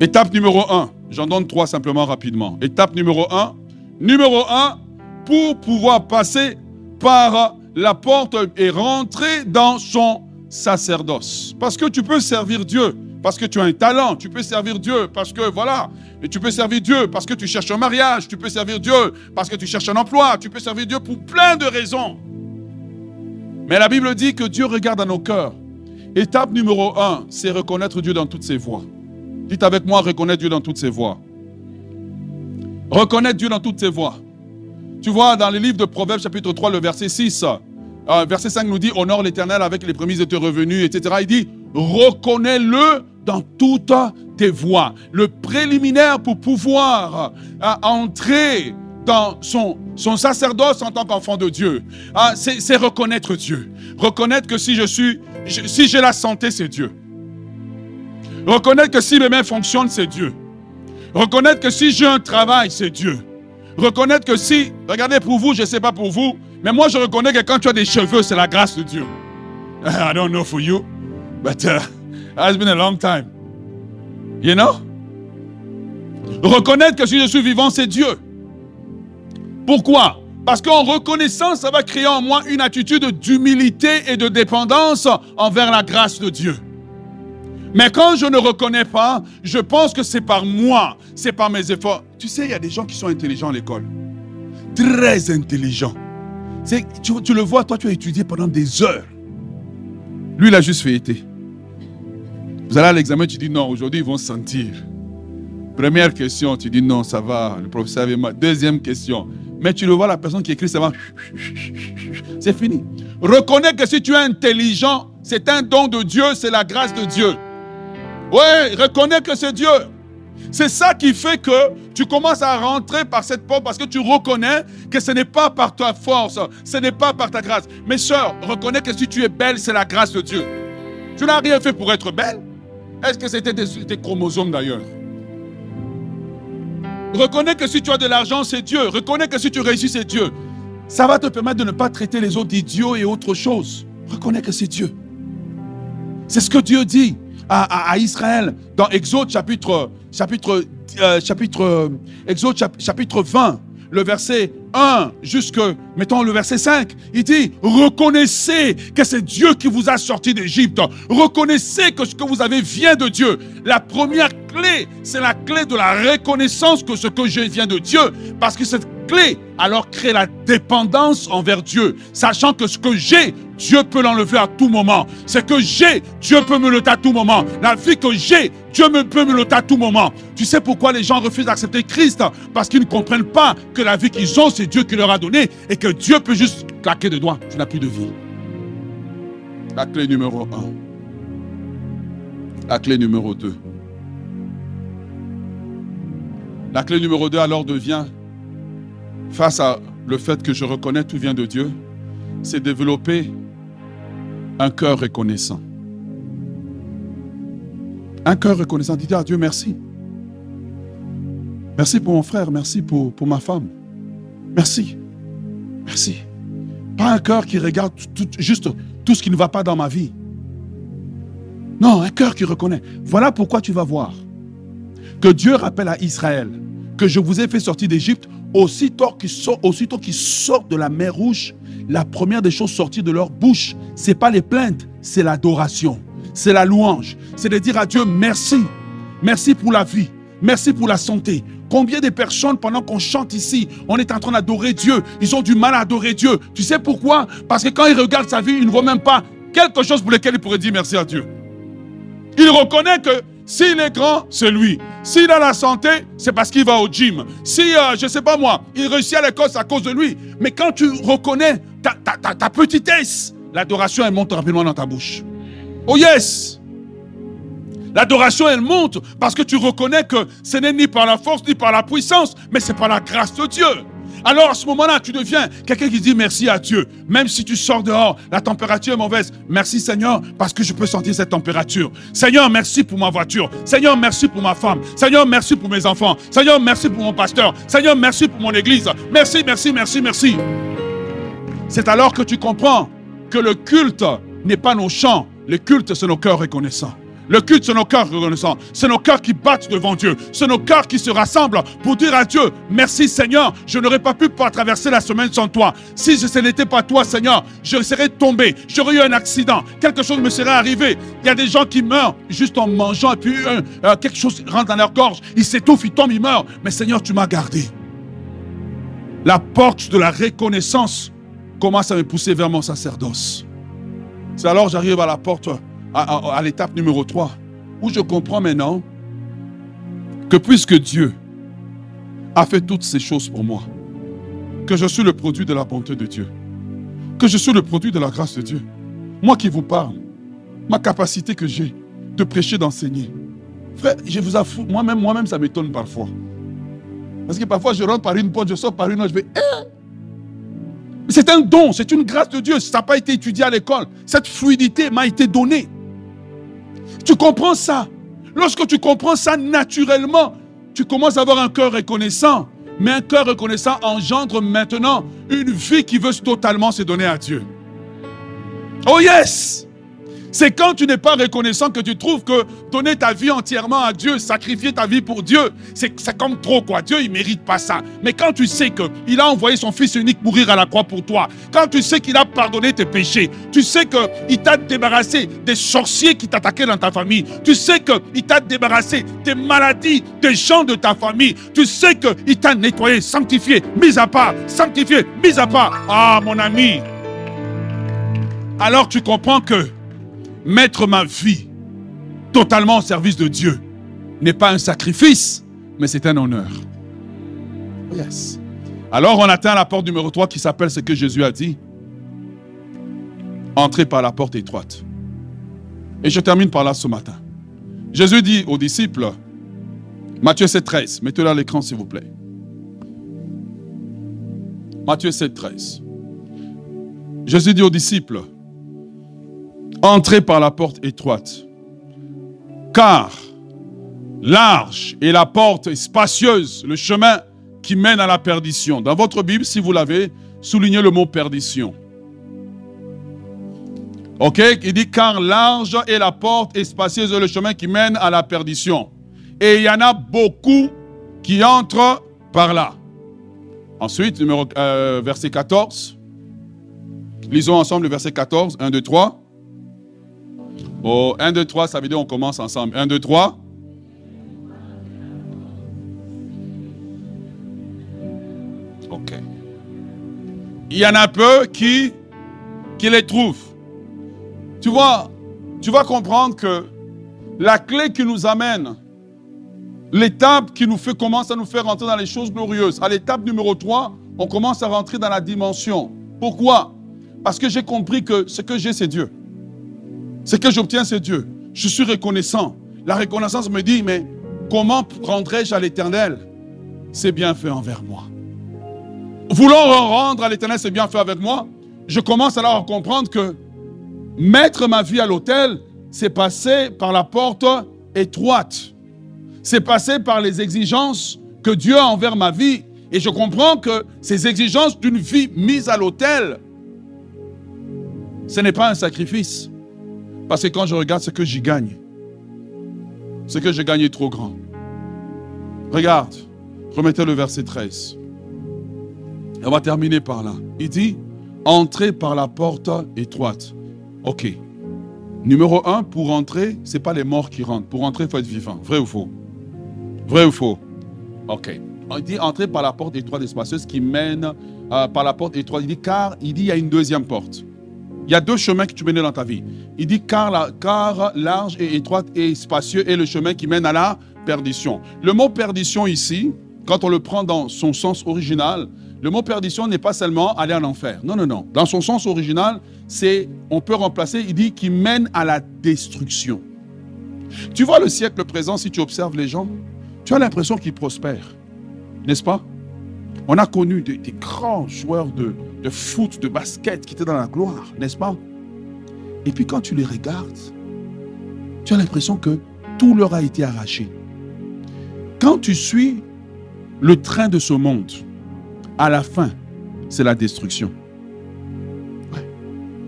Étape numéro un. J'en donne trois simplement rapidement. Étape numéro un. Numéro un, pour pouvoir passer par la porte et rentrer dans son sacerdoce. Parce que tu peux servir Dieu parce que tu as un talent, tu peux servir Dieu parce que voilà, et tu peux servir Dieu parce que tu cherches un mariage, tu peux servir Dieu parce que tu cherches un emploi, tu peux servir Dieu pour plein de raisons. Mais la Bible dit que Dieu regarde à nos cœurs. Étape numéro un, c'est reconnaître Dieu dans toutes ses voies. Dites avec moi, reconnaître Dieu dans toutes ses voies. Reconnaître Dieu dans toutes ses voies. Tu vois, dans le livre de Proverbes, chapitre 3, le verset 6, euh, verset 5 nous dit Honore l'Éternel avec les prémices de tes revenus, etc. Il dit reconnais-le dans toutes tes voies. Le préliminaire pour pouvoir euh, entrer dans son, sacerdoce en tant qu'enfant de Dieu, ah, c'est reconnaître Dieu. Reconnaître que si je suis, si j'ai la santé, c'est Dieu. Reconnaître que si les mains fonctionnent, c'est Dieu. Reconnaître que si j'ai un travail, c'est Dieu. Reconnaître que si, regardez pour vous, je ne sais pas pour vous, mais moi je reconnais que quand tu as des cheveux, c'est la grâce de Dieu. I don't know for you, but uh, it's been a long time. You know? Reconnaître que si je suis vivant, c'est Dieu. Pourquoi? Parce qu'en reconnaissant, ça va créer en moi une attitude d'humilité et de dépendance envers la grâce de Dieu. Mais quand je ne reconnais pas, je pense que c'est par moi, c'est par mes efforts. Tu sais, il y a des gens qui sont intelligents à l'école. Très intelligents. Tu, le vois, toi, tu as étudié pendant des heures. Lui, il a juste fait été. Vous allez à l'examen, tu dis non, aujourd'hui, ils vont se sentir. Première question, tu dis non, ça va, le professeur avait mal. Deuxième question, mais tu le vois, la personne qui écrit, ça va. C'est fini. Reconnais que si tu es intelligent, c'est un don de Dieu, c'est la grâce de Dieu. Oui, reconnais que c'est Dieu. C'est ça qui fait que tu commences à rentrer par cette porte parce que tu reconnais que ce n'est pas par ta force, ce n'est pas par ta grâce. Mes soeurs, reconnais que si tu es belle, c'est la grâce de Dieu. Tu n'as rien fait pour être belle. Est-ce que c'était tes, chromosomes d'ailleurs? Reconnais que si tu as de l'argent, c'est Dieu. Reconnais que si tu réussis, c'est Dieu. Ça va te permettre de ne pas traiter les autres d'idiots et autre chose. Reconnais que c'est Dieu. C'est ce que Dieu dit à, Israël dans Exode chapitre, chapitre, euh, chapitre, Exode chapitre 20, le verset 1 jusque, mettons le verset 5. Il dit, reconnaissez que c'est Dieu qui vous a sorti d'Égypte. Reconnaissez que ce que vous avez vient de Dieu. La première clé, c'est la clé de la reconnaissance que ce que j'ai vient de Dieu. Parce que cette clé, alors crée la dépendance envers Dieu, sachant que ce que j'ai, Dieu peut l'enlever à tout moment. Ce que j'ai, Dieu peut me le à tout moment. La vie que j'ai, Dieu peut me le à tout moment. Tu sais pourquoi les gens refusent d'accepter Christ? Parce qu'ils ne comprennent pas que la vie qu'ils ont, c'est Dieu qui leur a donné et que Dieu peut juste claquer de doigts. Tu n'as plus de vie. La clé numéro un. La clé numéro deux. La clé numéro deux alors devient face à le fait que je reconnais tout vient de Dieu, c'est développer un cœur reconnaissant. Un cœur reconnaissant. Dites à Dieu merci. Merci pour mon frère, merci pour, pour ma femme. Merci. Merci. Pas un cœur qui regarde juste tout ce qui ne va pas dans ma vie. Non, un cœur qui reconnaît. Voilà pourquoi tu vas voir que Dieu rappelle à Israël que je vous ai fait sortir d'Égypte Aussitôt qu'ils sortent, aussitôt sortent de la mer Rouge, la première des choses sorties de leur bouche, c'est pas les plaintes, c'est l'adoration, c'est la louange, c'est de dire à Dieu merci, merci pour la vie, merci pour la santé. Combien de personnes, pendant qu'on chante ici, on est en train d'adorer Dieu, ils ont du mal à adorer Dieu. Tu sais pourquoi? Parce que quand ils regardent sa vie, ils ne voient même pas quelque chose pour lequel ils pourraient dire merci à Dieu. Il reconnaît que s'il est grand, c'est lui. S'il a la santé, c'est parce qu'il va au gym. Si, euh, je ne sais pas moi, il réussit à l'école, c'est à cause de lui. Mais quand tu reconnais ta, ta petitesse, l'adoration, elle monte rapidement dans ta bouche. Oh yes! L'adoration, elle monte parce que tu reconnais que ce n'est ni par la force ni par la puissance, mais c'est par la grâce de Dieu. Alors à ce moment-là, tu deviens quelqu'un qui dit merci à Dieu. Même si tu sors dehors, la température est mauvaise. Merci Seigneur parce que je peux sentir cette température. Seigneur, merci pour ma voiture. Seigneur, merci pour ma femme. Seigneur, merci pour mes enfants. Seigneur, merci pour mon pasteur. Seigneur, merci pour mon église. Merci, merci, merci, merci. C'est alors que tu comprends que le culte n'est pas nos chants. Le culte, c'est nos cœurs reconnaissants. Le culte, c'est nos cœurs reconnaissants. C'est nos cœurs qui battent devant Dieu. C'est nos cœurs qui se rassemblent pour dire à Dieu, merci Seigneur, je n'aurais pas pu traverser la semaine sans toi. Si ce n'était pas toi, Seigneur, je serais tombé, j'aurais eu un accident, quelque chose me serait arrivé. Il y a des gens qui meurent juste en mangeant et puis euh, euh, quelque chose rentre dans leur gorge. Ils s'étouffent, ils tombent, ils meurent. Mais Seigneur, tu m'as gardé. La porte de la reconnaissance commence à me pousser vers mon sacerdoce. C'est alors j'arrive à la porte à, l'étape numéro 3, où je comprends maintenant que puisque Dieu a fait toutes ces choses pour moi, que je suis le produit de la bonté de Dieu, que je suis le produit de la grâce de Dieu, moi qui vous parle, ma capacité que j'ai de prêcher, d'enseigner. Frère, je vous avoue, moi-même, moi-même, ça m'étonne parfois. Parce que parfois, je rentre par une porte, je sors par une autre, je vais. Hein? C'est un don, c'est une grâce de Dieu. Ça n'a pas été étudié à l'école. Cette fluidité m'a été donnée. Tu comprends ça? Lorsque tu comprends ça naturellement, tu commences à avoir un cœur reconnaissant. Mais un cœur reconnaissant engendre maintenant une vie qui veut totalement se donner à Dieu. Oh yes c'est quand tu n'es pas reconnaissant que tu trouves que donner ta vie entièrement à Dieu, sacrifier ta vie pour Dieu, c'est comme trop quoi. Dieu, il mérite pas ça. Mais quand tu sais qu'il a envoyé son Fils unique mourir à la croix pour toi, quand tu sais qu'il a pardonné tes péchés, tu sais qu'il t'a débarrassé des sorciers qui t'attaquaient dans ta famille, tu sais qu'il t'a débarrassé des maladies des gens de ta famille, tu sais qu'il t'a nettoyé, sanctifié, mis à part, sanctifié, mis à part. Ah, mon ami. Alors tu comprends que mettre ma vie totalement au service de Dieu n'est pas un sacrifice, mais c'est un honneur. Yes. Alors on atteint la porte numéro 3 qui s'appelle ce que Jésus a dit. Entrez par la porte étroite. Et je termine par là ce matin. Jésus dit aux disciples, Matthieu 7, 13, mettez-le à l'écran s'il vous plaît. Matthieu 7, 13. Jésus dit aux disciples, Entrez par la porte étroite. Car large est la porte spacieuse, le chemin qui mène à la perdition. Dans votre Bible, si vous l'avez, soulignez le mot perdition. Ok? Il dit car large est la porte et spacieuse le chemin qui mène à la perdition. Et il y en a beaucoup qui entrent par là. Ensuite, numéro, euh, verset 14. Lisons ensemble le verset 14. 1, 2, 3. Oh, 1, 2, 3, ça veut dire on commence ensemble. 1, 2, 3. Ok. Il y en a peu qui, qui les trouvent. Tu vois, tu vas comprendre que la clé qui nous amène, l'étape qui nous fait, commence à nous faire rentrer dans les choses glorieuses, à l'étape numéro 3, on commence à rentrer dans la dimension. Pourquoi? Parce que j'ai compris que ce que j'ai, c'est Dieu. Ce que j'obtiens, c'est Dieu. Je suis reconnaissant. La reconnaissance me dit, mais comment rendrai-je à l'éternel C'est bien fait envers moi? Voulant rendre à l'éternel c'est bien fait avec moi, je commence alors à comprendre que mettre ma vie à l'autel, c'est passer par la porte étroite. C'est passer par les exigences que Dieu a envers ma vie. Et je comprends que ces exigences d'une vie mise à l'autel, ce n'est pas un sacrifice. Parce que quand je regarde ce que j'y gagne, ce que j'ai gagné est trop grand. Regarde, remettez le verset 13. On va terminer par là. Il dit, entrez par la porte étroite. Ok. Numéro un, pour entrer, ce n'est pas les morts qui rentrent. Pour entrer, il faut être vivant. Vrai ou faux? Vrai ou faux? Ok. Il dit, entrez par la porte étroite et qui mène euh, par la porte étroite. Il dit, car il dit, il y a une deuxième porte. Il y a deux chemins que tu mènes dans ta vie. Il dit car, la, car large et étroite et spacieux est le chemin qui mène à la perdition. Le mot perdition ici, quand on le prend dans son sens original, le mot perdition n'est pas seulement aller en enfer. Non, non, non. Dans son sens original, c'est, on peut remplacer, il dit qui mène à la destruction. Tu vois le siècle présent, si tu observes les gens, tu as l'impression qu'ils prospèrent. N'est-ce pas? On a connu des grands joueurs de, foot, de basket qui étaient dans la gloire, n'est-ce pas? Et puis quand tu les regardes, tu as l'impression que tout leur a été arraché. Quand tu suis le train de ce monde, à la fin, c'est la destruction.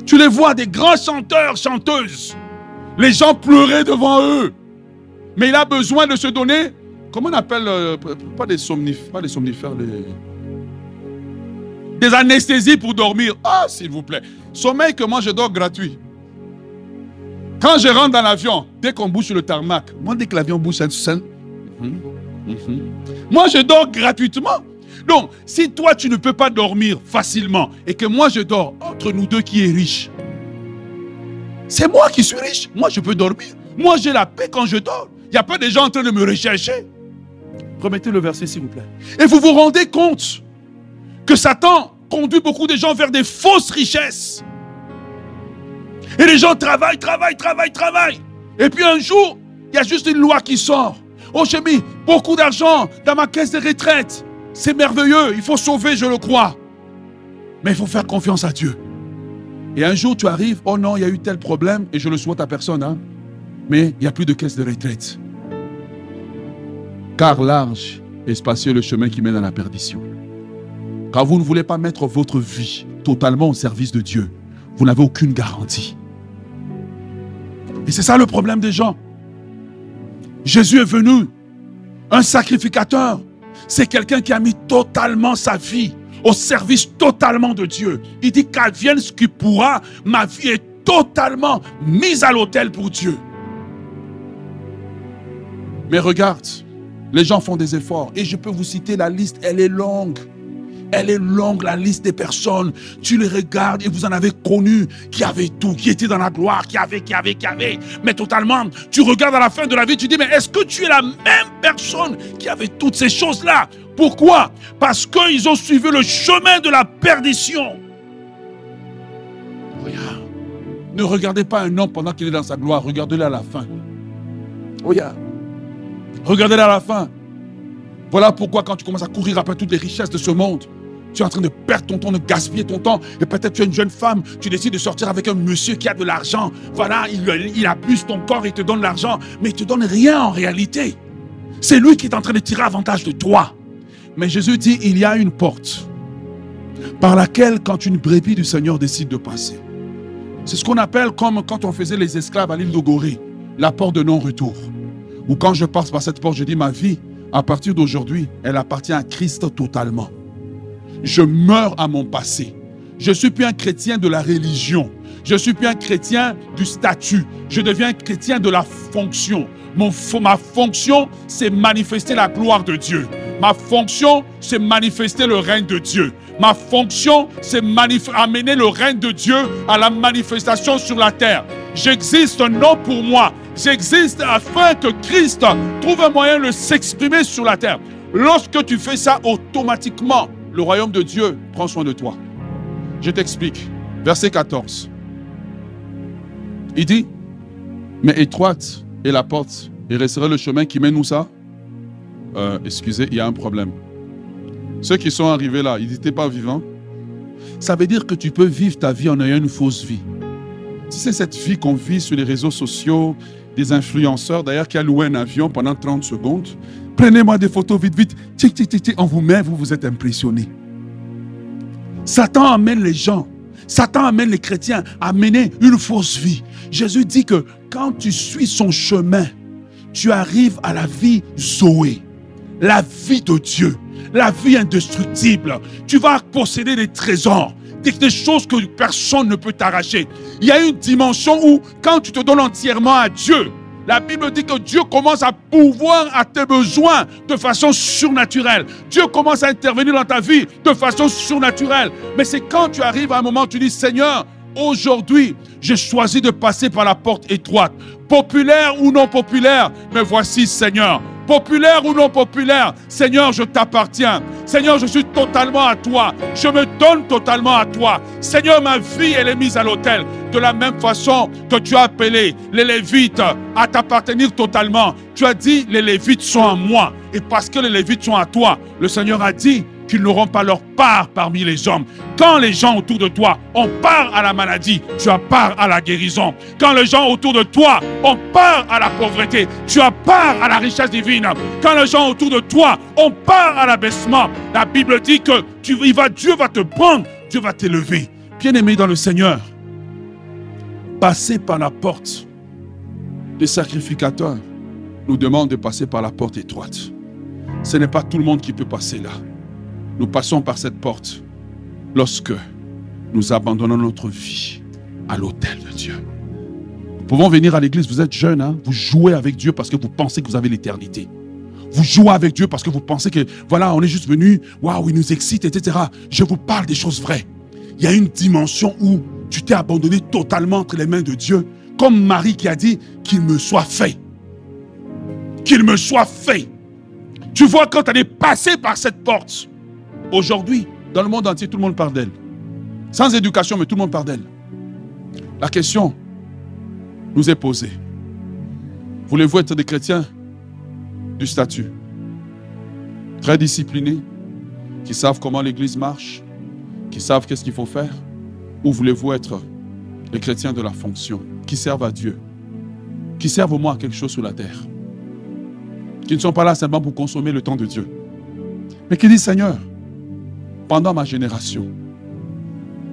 Tu les vois, des grands chanteurs, chanteuses. Les gens pleuraient devant eux. Mais il a besoin de se donner, comment on appelle, euh, pas des somnifères, pas des somnifères, les, des anesthésies pour dormir. Ah, s'il vous plaît. Sommeil que moi je dors gratuit. Quand je rentre dans l'avion, dès qu'on bouge sur le tarmac, moi dès que l'avion bouge, c'est un... Mhm, mhm. Moi je dors gratuitement. Donc, si toi tu ne peux pas dormir facilement et que moi je dors entre nous deux qui est riche, c'est moi qui suis riche. Moi je peux dormir. Moi j'ai la paix quand je dors. Il n'y a pas des gens en train de me rechercher. Remettez le verset s'il vous plaît. Et vous vous rendez compte que Satan conduit beaucoup de gens vers des fausses richesses. Et les gens travaillent, travaillent, travaillent, travaillent. Et puis un jour, il y a juste une loi qui sort. Oh, j'ai mis beaucoup d'argent dans ma caisse de retraite. C'est merveilleux, il faut sauver, je le crois. Mais il faut faire confiance à Dieu. Et un jour, tu arrives, oh non, il y a eu tel problème, et je le souhaite à personne, hein, mais il n'y a plus de caisse de retraite. Car large et spacieux le chemin qui mène à la perdition. Car vous ne voulez pas mettre votre vie totalement au service de Dieu, vous n'avez aucune garantie. Et c'est ça le problème des gens. Jésus est venu, un sacrificateur. C'est quelqu'un qui a mis totalement sa vie au service totalement de Dieu. Il dit qu'advienne ce qui pourra, ma vie est totalement mise à l'autel pour Dieu. Mais regarde, les gens font des efforts et je peux vous citer la liste, elle est longue. Elle est longue, la liste des personnes. Tu les regardes et vous en avez connu qui avaient tout, qui étaient dans la gloire, qui avaient, qui avaient, qui avaient. Mais totalement, tu regardes à la fin de la vie, tu dis, mais est-ce que tu es la même personne qui avait toutes ces choses-là? Pourquoi? Parce qu'ils ont suivi le chemin de la perdition. Regarde. Ne regardez pas un homme pendant qu'il est dans sa gloire, regardez-le à la fin. Regarde. Regardez-le à la fin. Voilà pourquoi quand tu commences à courir après toutes les richesses de ce monde, tu es en train de perdre ton temps, de gaspiller ton temps. Et peut-être tu es une jeune femme, tu décides de sortir avec un monsieur qui a de l'argent. Voilà, il, il abuse ton corps et te donne l'argent, mais il ne te donne rien en réalité. C'est lui qui est en train de tirer avantage de toi. Mais Jésus dit, il y a une porte par laquelle quand une brebis du Seigneur décide de passer. C'est ce qu'on appelle comme quand on faisait les esclaves à l'île de Gorée, la porte de non-retour. Ou quand je passe par cette porte, je dis ma vie, à partir d'aujourd'hui, elle appartient à Christ totalement je meurs à mon passé. Je suis plus un chrétien de la religion. Je suis plus un chrétien du statut. Je deviens un chrétien de la fonction. Mon, ma fonction, c'est manifester la gloire de Dieu. Ma fonction, c'est manifester le règne de Dieu. Ma fonction, c'est amener le règne de Dieu à la manifestation sur la terre. J'existe non pour moi. J'existe afin que Christ trouve un moyen de s'exprimer sur la terre. Lorsque tu fais ça automatiquement, le royaume de Dieu prend soin de toi. Je t'explique. Verset 14. Il dit, mais étroite est la porte et resterait le chemin qui mène où ça? Euh, Excusez, il y a un problème. Ceux qui sont arrivés là, ils n'étaient pas vivants. Ça veut dire que tu peux vivre ta vie en ayant une fausse vie. Si c'est cette vie qu'on vit sur les réseaux sociaux, des influenceurs d'ailleurs qui a loué un avion pendant 30 secondes, Prenez-moi des photos vite, vite. Tic, tic, tic, On vous met, vous vous êtes impressionné. Satan amène les gens. Satan amène les chrétiens à mener une fausse vie. Jésus dit que quand tu suis son chemin, tu arrives à la vie Zoé, la vie de Dieu, la vie indestructible. Tu vas posséder des trésors, des choses que personne ne peut t'arracher. Il y a une dimension où, quand tu te donnes entièrement à Dieu, la Bible dit que Dieu commence à pouvoir à tes besoins de façon surnaturelle. Dieu commence à intervenir dans ta vie de façon surnaturelle. Mais c'est quand tu arrives à un moment tu dis, Seigneur, aujourd'hui, j'ai choisi de passer par la porte étroite. Populaire ou non populaire, mais voici, Seigneur, populaire ou non populaire, Seigneur, je t'appartiens. Seigneur, je suis totalement à toi. Je me donne totalement à toi. Seigneur, ma vie, elle est mise à l'autel. De la même façon que tu as appelé les Lévites à t'appartenir totalement. Tu as dit, les Lévites sont à moi. Et parce que les Lévites sont à toi, le Seigneur a dit, qu'ils n'auront pas leur part parmi les hommes. Quand les gens autour de toi ont part à la maladie, tu as part à la guérison. Quand les gens autour de toi ont part à la pauvreté, tu as part à la richesse divine. Quand les gens autour de toi ont part à l'abaissement, la Bible dit que tu, Dieu va te prendre, Dieu va t'élever. Bien-aimé dans le Seigneur, passer par la porte des sacrificateurs nous demande de passer par la porte étroite. Ce n'est pas tout le monde qui peut passer là. Nous passons par cette porte lorsque nous abandonnons notre vie à l'autel de Dieu. Nous pouvons venir à l'église, vous êtes jeune, hein? vous jouez avec Dieu parce que vous pensez que vous avez l'éternité. Vous jouez avec Dieu parce que vous pensez que, voilà, on est juste venu, waouh, il nous excite, etc. Je vous parle des choses vraies. Il y a une dimension où tu t'es abandonné totalement entre les mains de Dieu, comme Marie qui a dit qu'il me soit fait. Qu'il me soit fait. Tu vois, quand elle est passée par cette porte, Aujourd'hui, dans le monde entier, tout le monde parle d'elle. Sans éducation, mais tout le monde parle d'elle. La question, nous est posée. Voulez-vous être des chrétiens du statut? Très disciplinés, qui savent comment l'Église marche, qui savent qu'est-ce qu'il faut faire Ou voulez-vous être les chrétiens de la fonction, qui servent à Dieu, qui servent au moins à quelque chose sur la terre, qui ne sont pas là seulement pour consommer le temps de Dieu, mais qui disent Seigneur, pendant ma génération,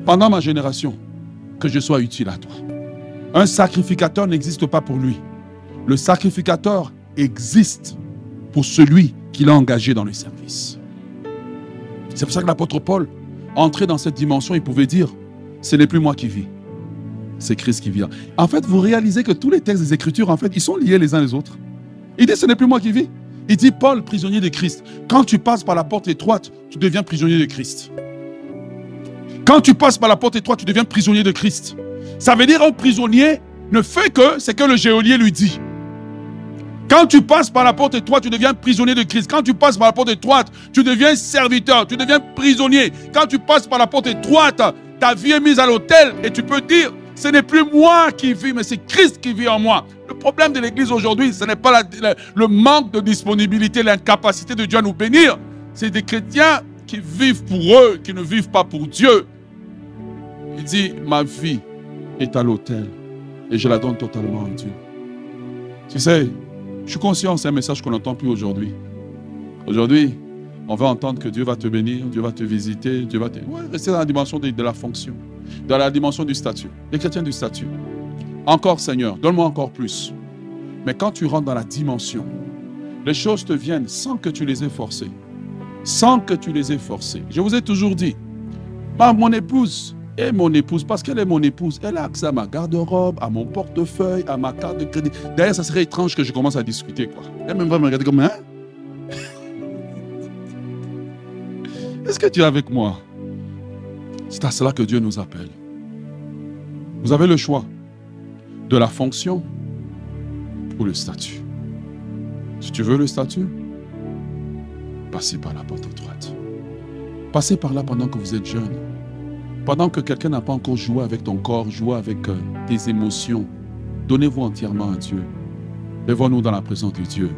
pendant ma génération, que je sois utile à toi. Un sacrificateur n'existe pas pour lui. Le sacrificateur existe pour celui qui l'a engagé dans le service. C'est pour ça que l'apôtre Paul, entré dans cette dimension, il pouvait dire, ce n'est plus moi qui vis, c'est Christ qui vit. En fait, vous réalisez que tous les textes des Écritures, en fait, ils sont liés les uns les autres. Il dit, ce n'est plus moi qui vis. Il dit, Paul, prisonnier de Christ. Quand tu passes par la porte étroite, tu deviens prisonnier de Christ. Quand tu passes par la porte étroite, tu deviens prisonnier de Christ. Ça veut dire un prisonnier ne fait que ce que le géolier lui dit. Quand tu passes par la porte étroite, tu deviens prisonnier de Christ. Quand tu passes par la porte étroite, tu deviens serviteur, tu deviens prisonnier. Quand tu passes par la porte étroite, ta vie est mise à l'autel et tu peux dire, ce n'est plus moi qui vis, mais c'est Christ qui vit en moi. Le problème de l'Église aujourd'hui, ce n'est pas le manque de disponibilité, l'incapacité de Dieu à nous bénir. C'est des chrétiens qui vivent pour eux, qui ne vivent pas pour Dieu. Il dit, ma vie est à l'autel et je la donne totalement à Dieu. Tu sais, je suis conscient, c'est un message qu'on n'entend plus aujourd'hui. Aujourd'hui, on va entendre que Dieu va te bénir, Dieu va te visiter, Dieu va te... Ouais, rester dans la dimension de, la fonction, dans la dimension du statut. Les chrétiens du statut. Encore Seigneur, donne-moi encore plus. Mais quand tu rentres dans la dimension, les choses te viennent sans que tu les aies forcées. Sans que tu les aies forcées. Je vous ai toujours dit, mon épouse, et mon épouse, parce qu'elle est mon épouse, elle a accès à ma garde-robe, à mon portefeuille, à ma carte de crédit. D'ailleurs, ça serait étrange que je commence à discuter, quoi. Elle même va me regarder comme, hein? Est-ce que tu es avec moi? C'est à cela que Dieu nous appelle. Vous avez le choix de la fonction ou le statut. Si tu veux le statut, passez par la porte étroite. Passez par là pendant que vous êtes jeune. Pendant que quelqu'un n'a pas encore joué avec ton corps, joué avec euh, tes émotions, donnez-vous entièrement à Dieu. Lèvons-nous dans la présence de Dieu.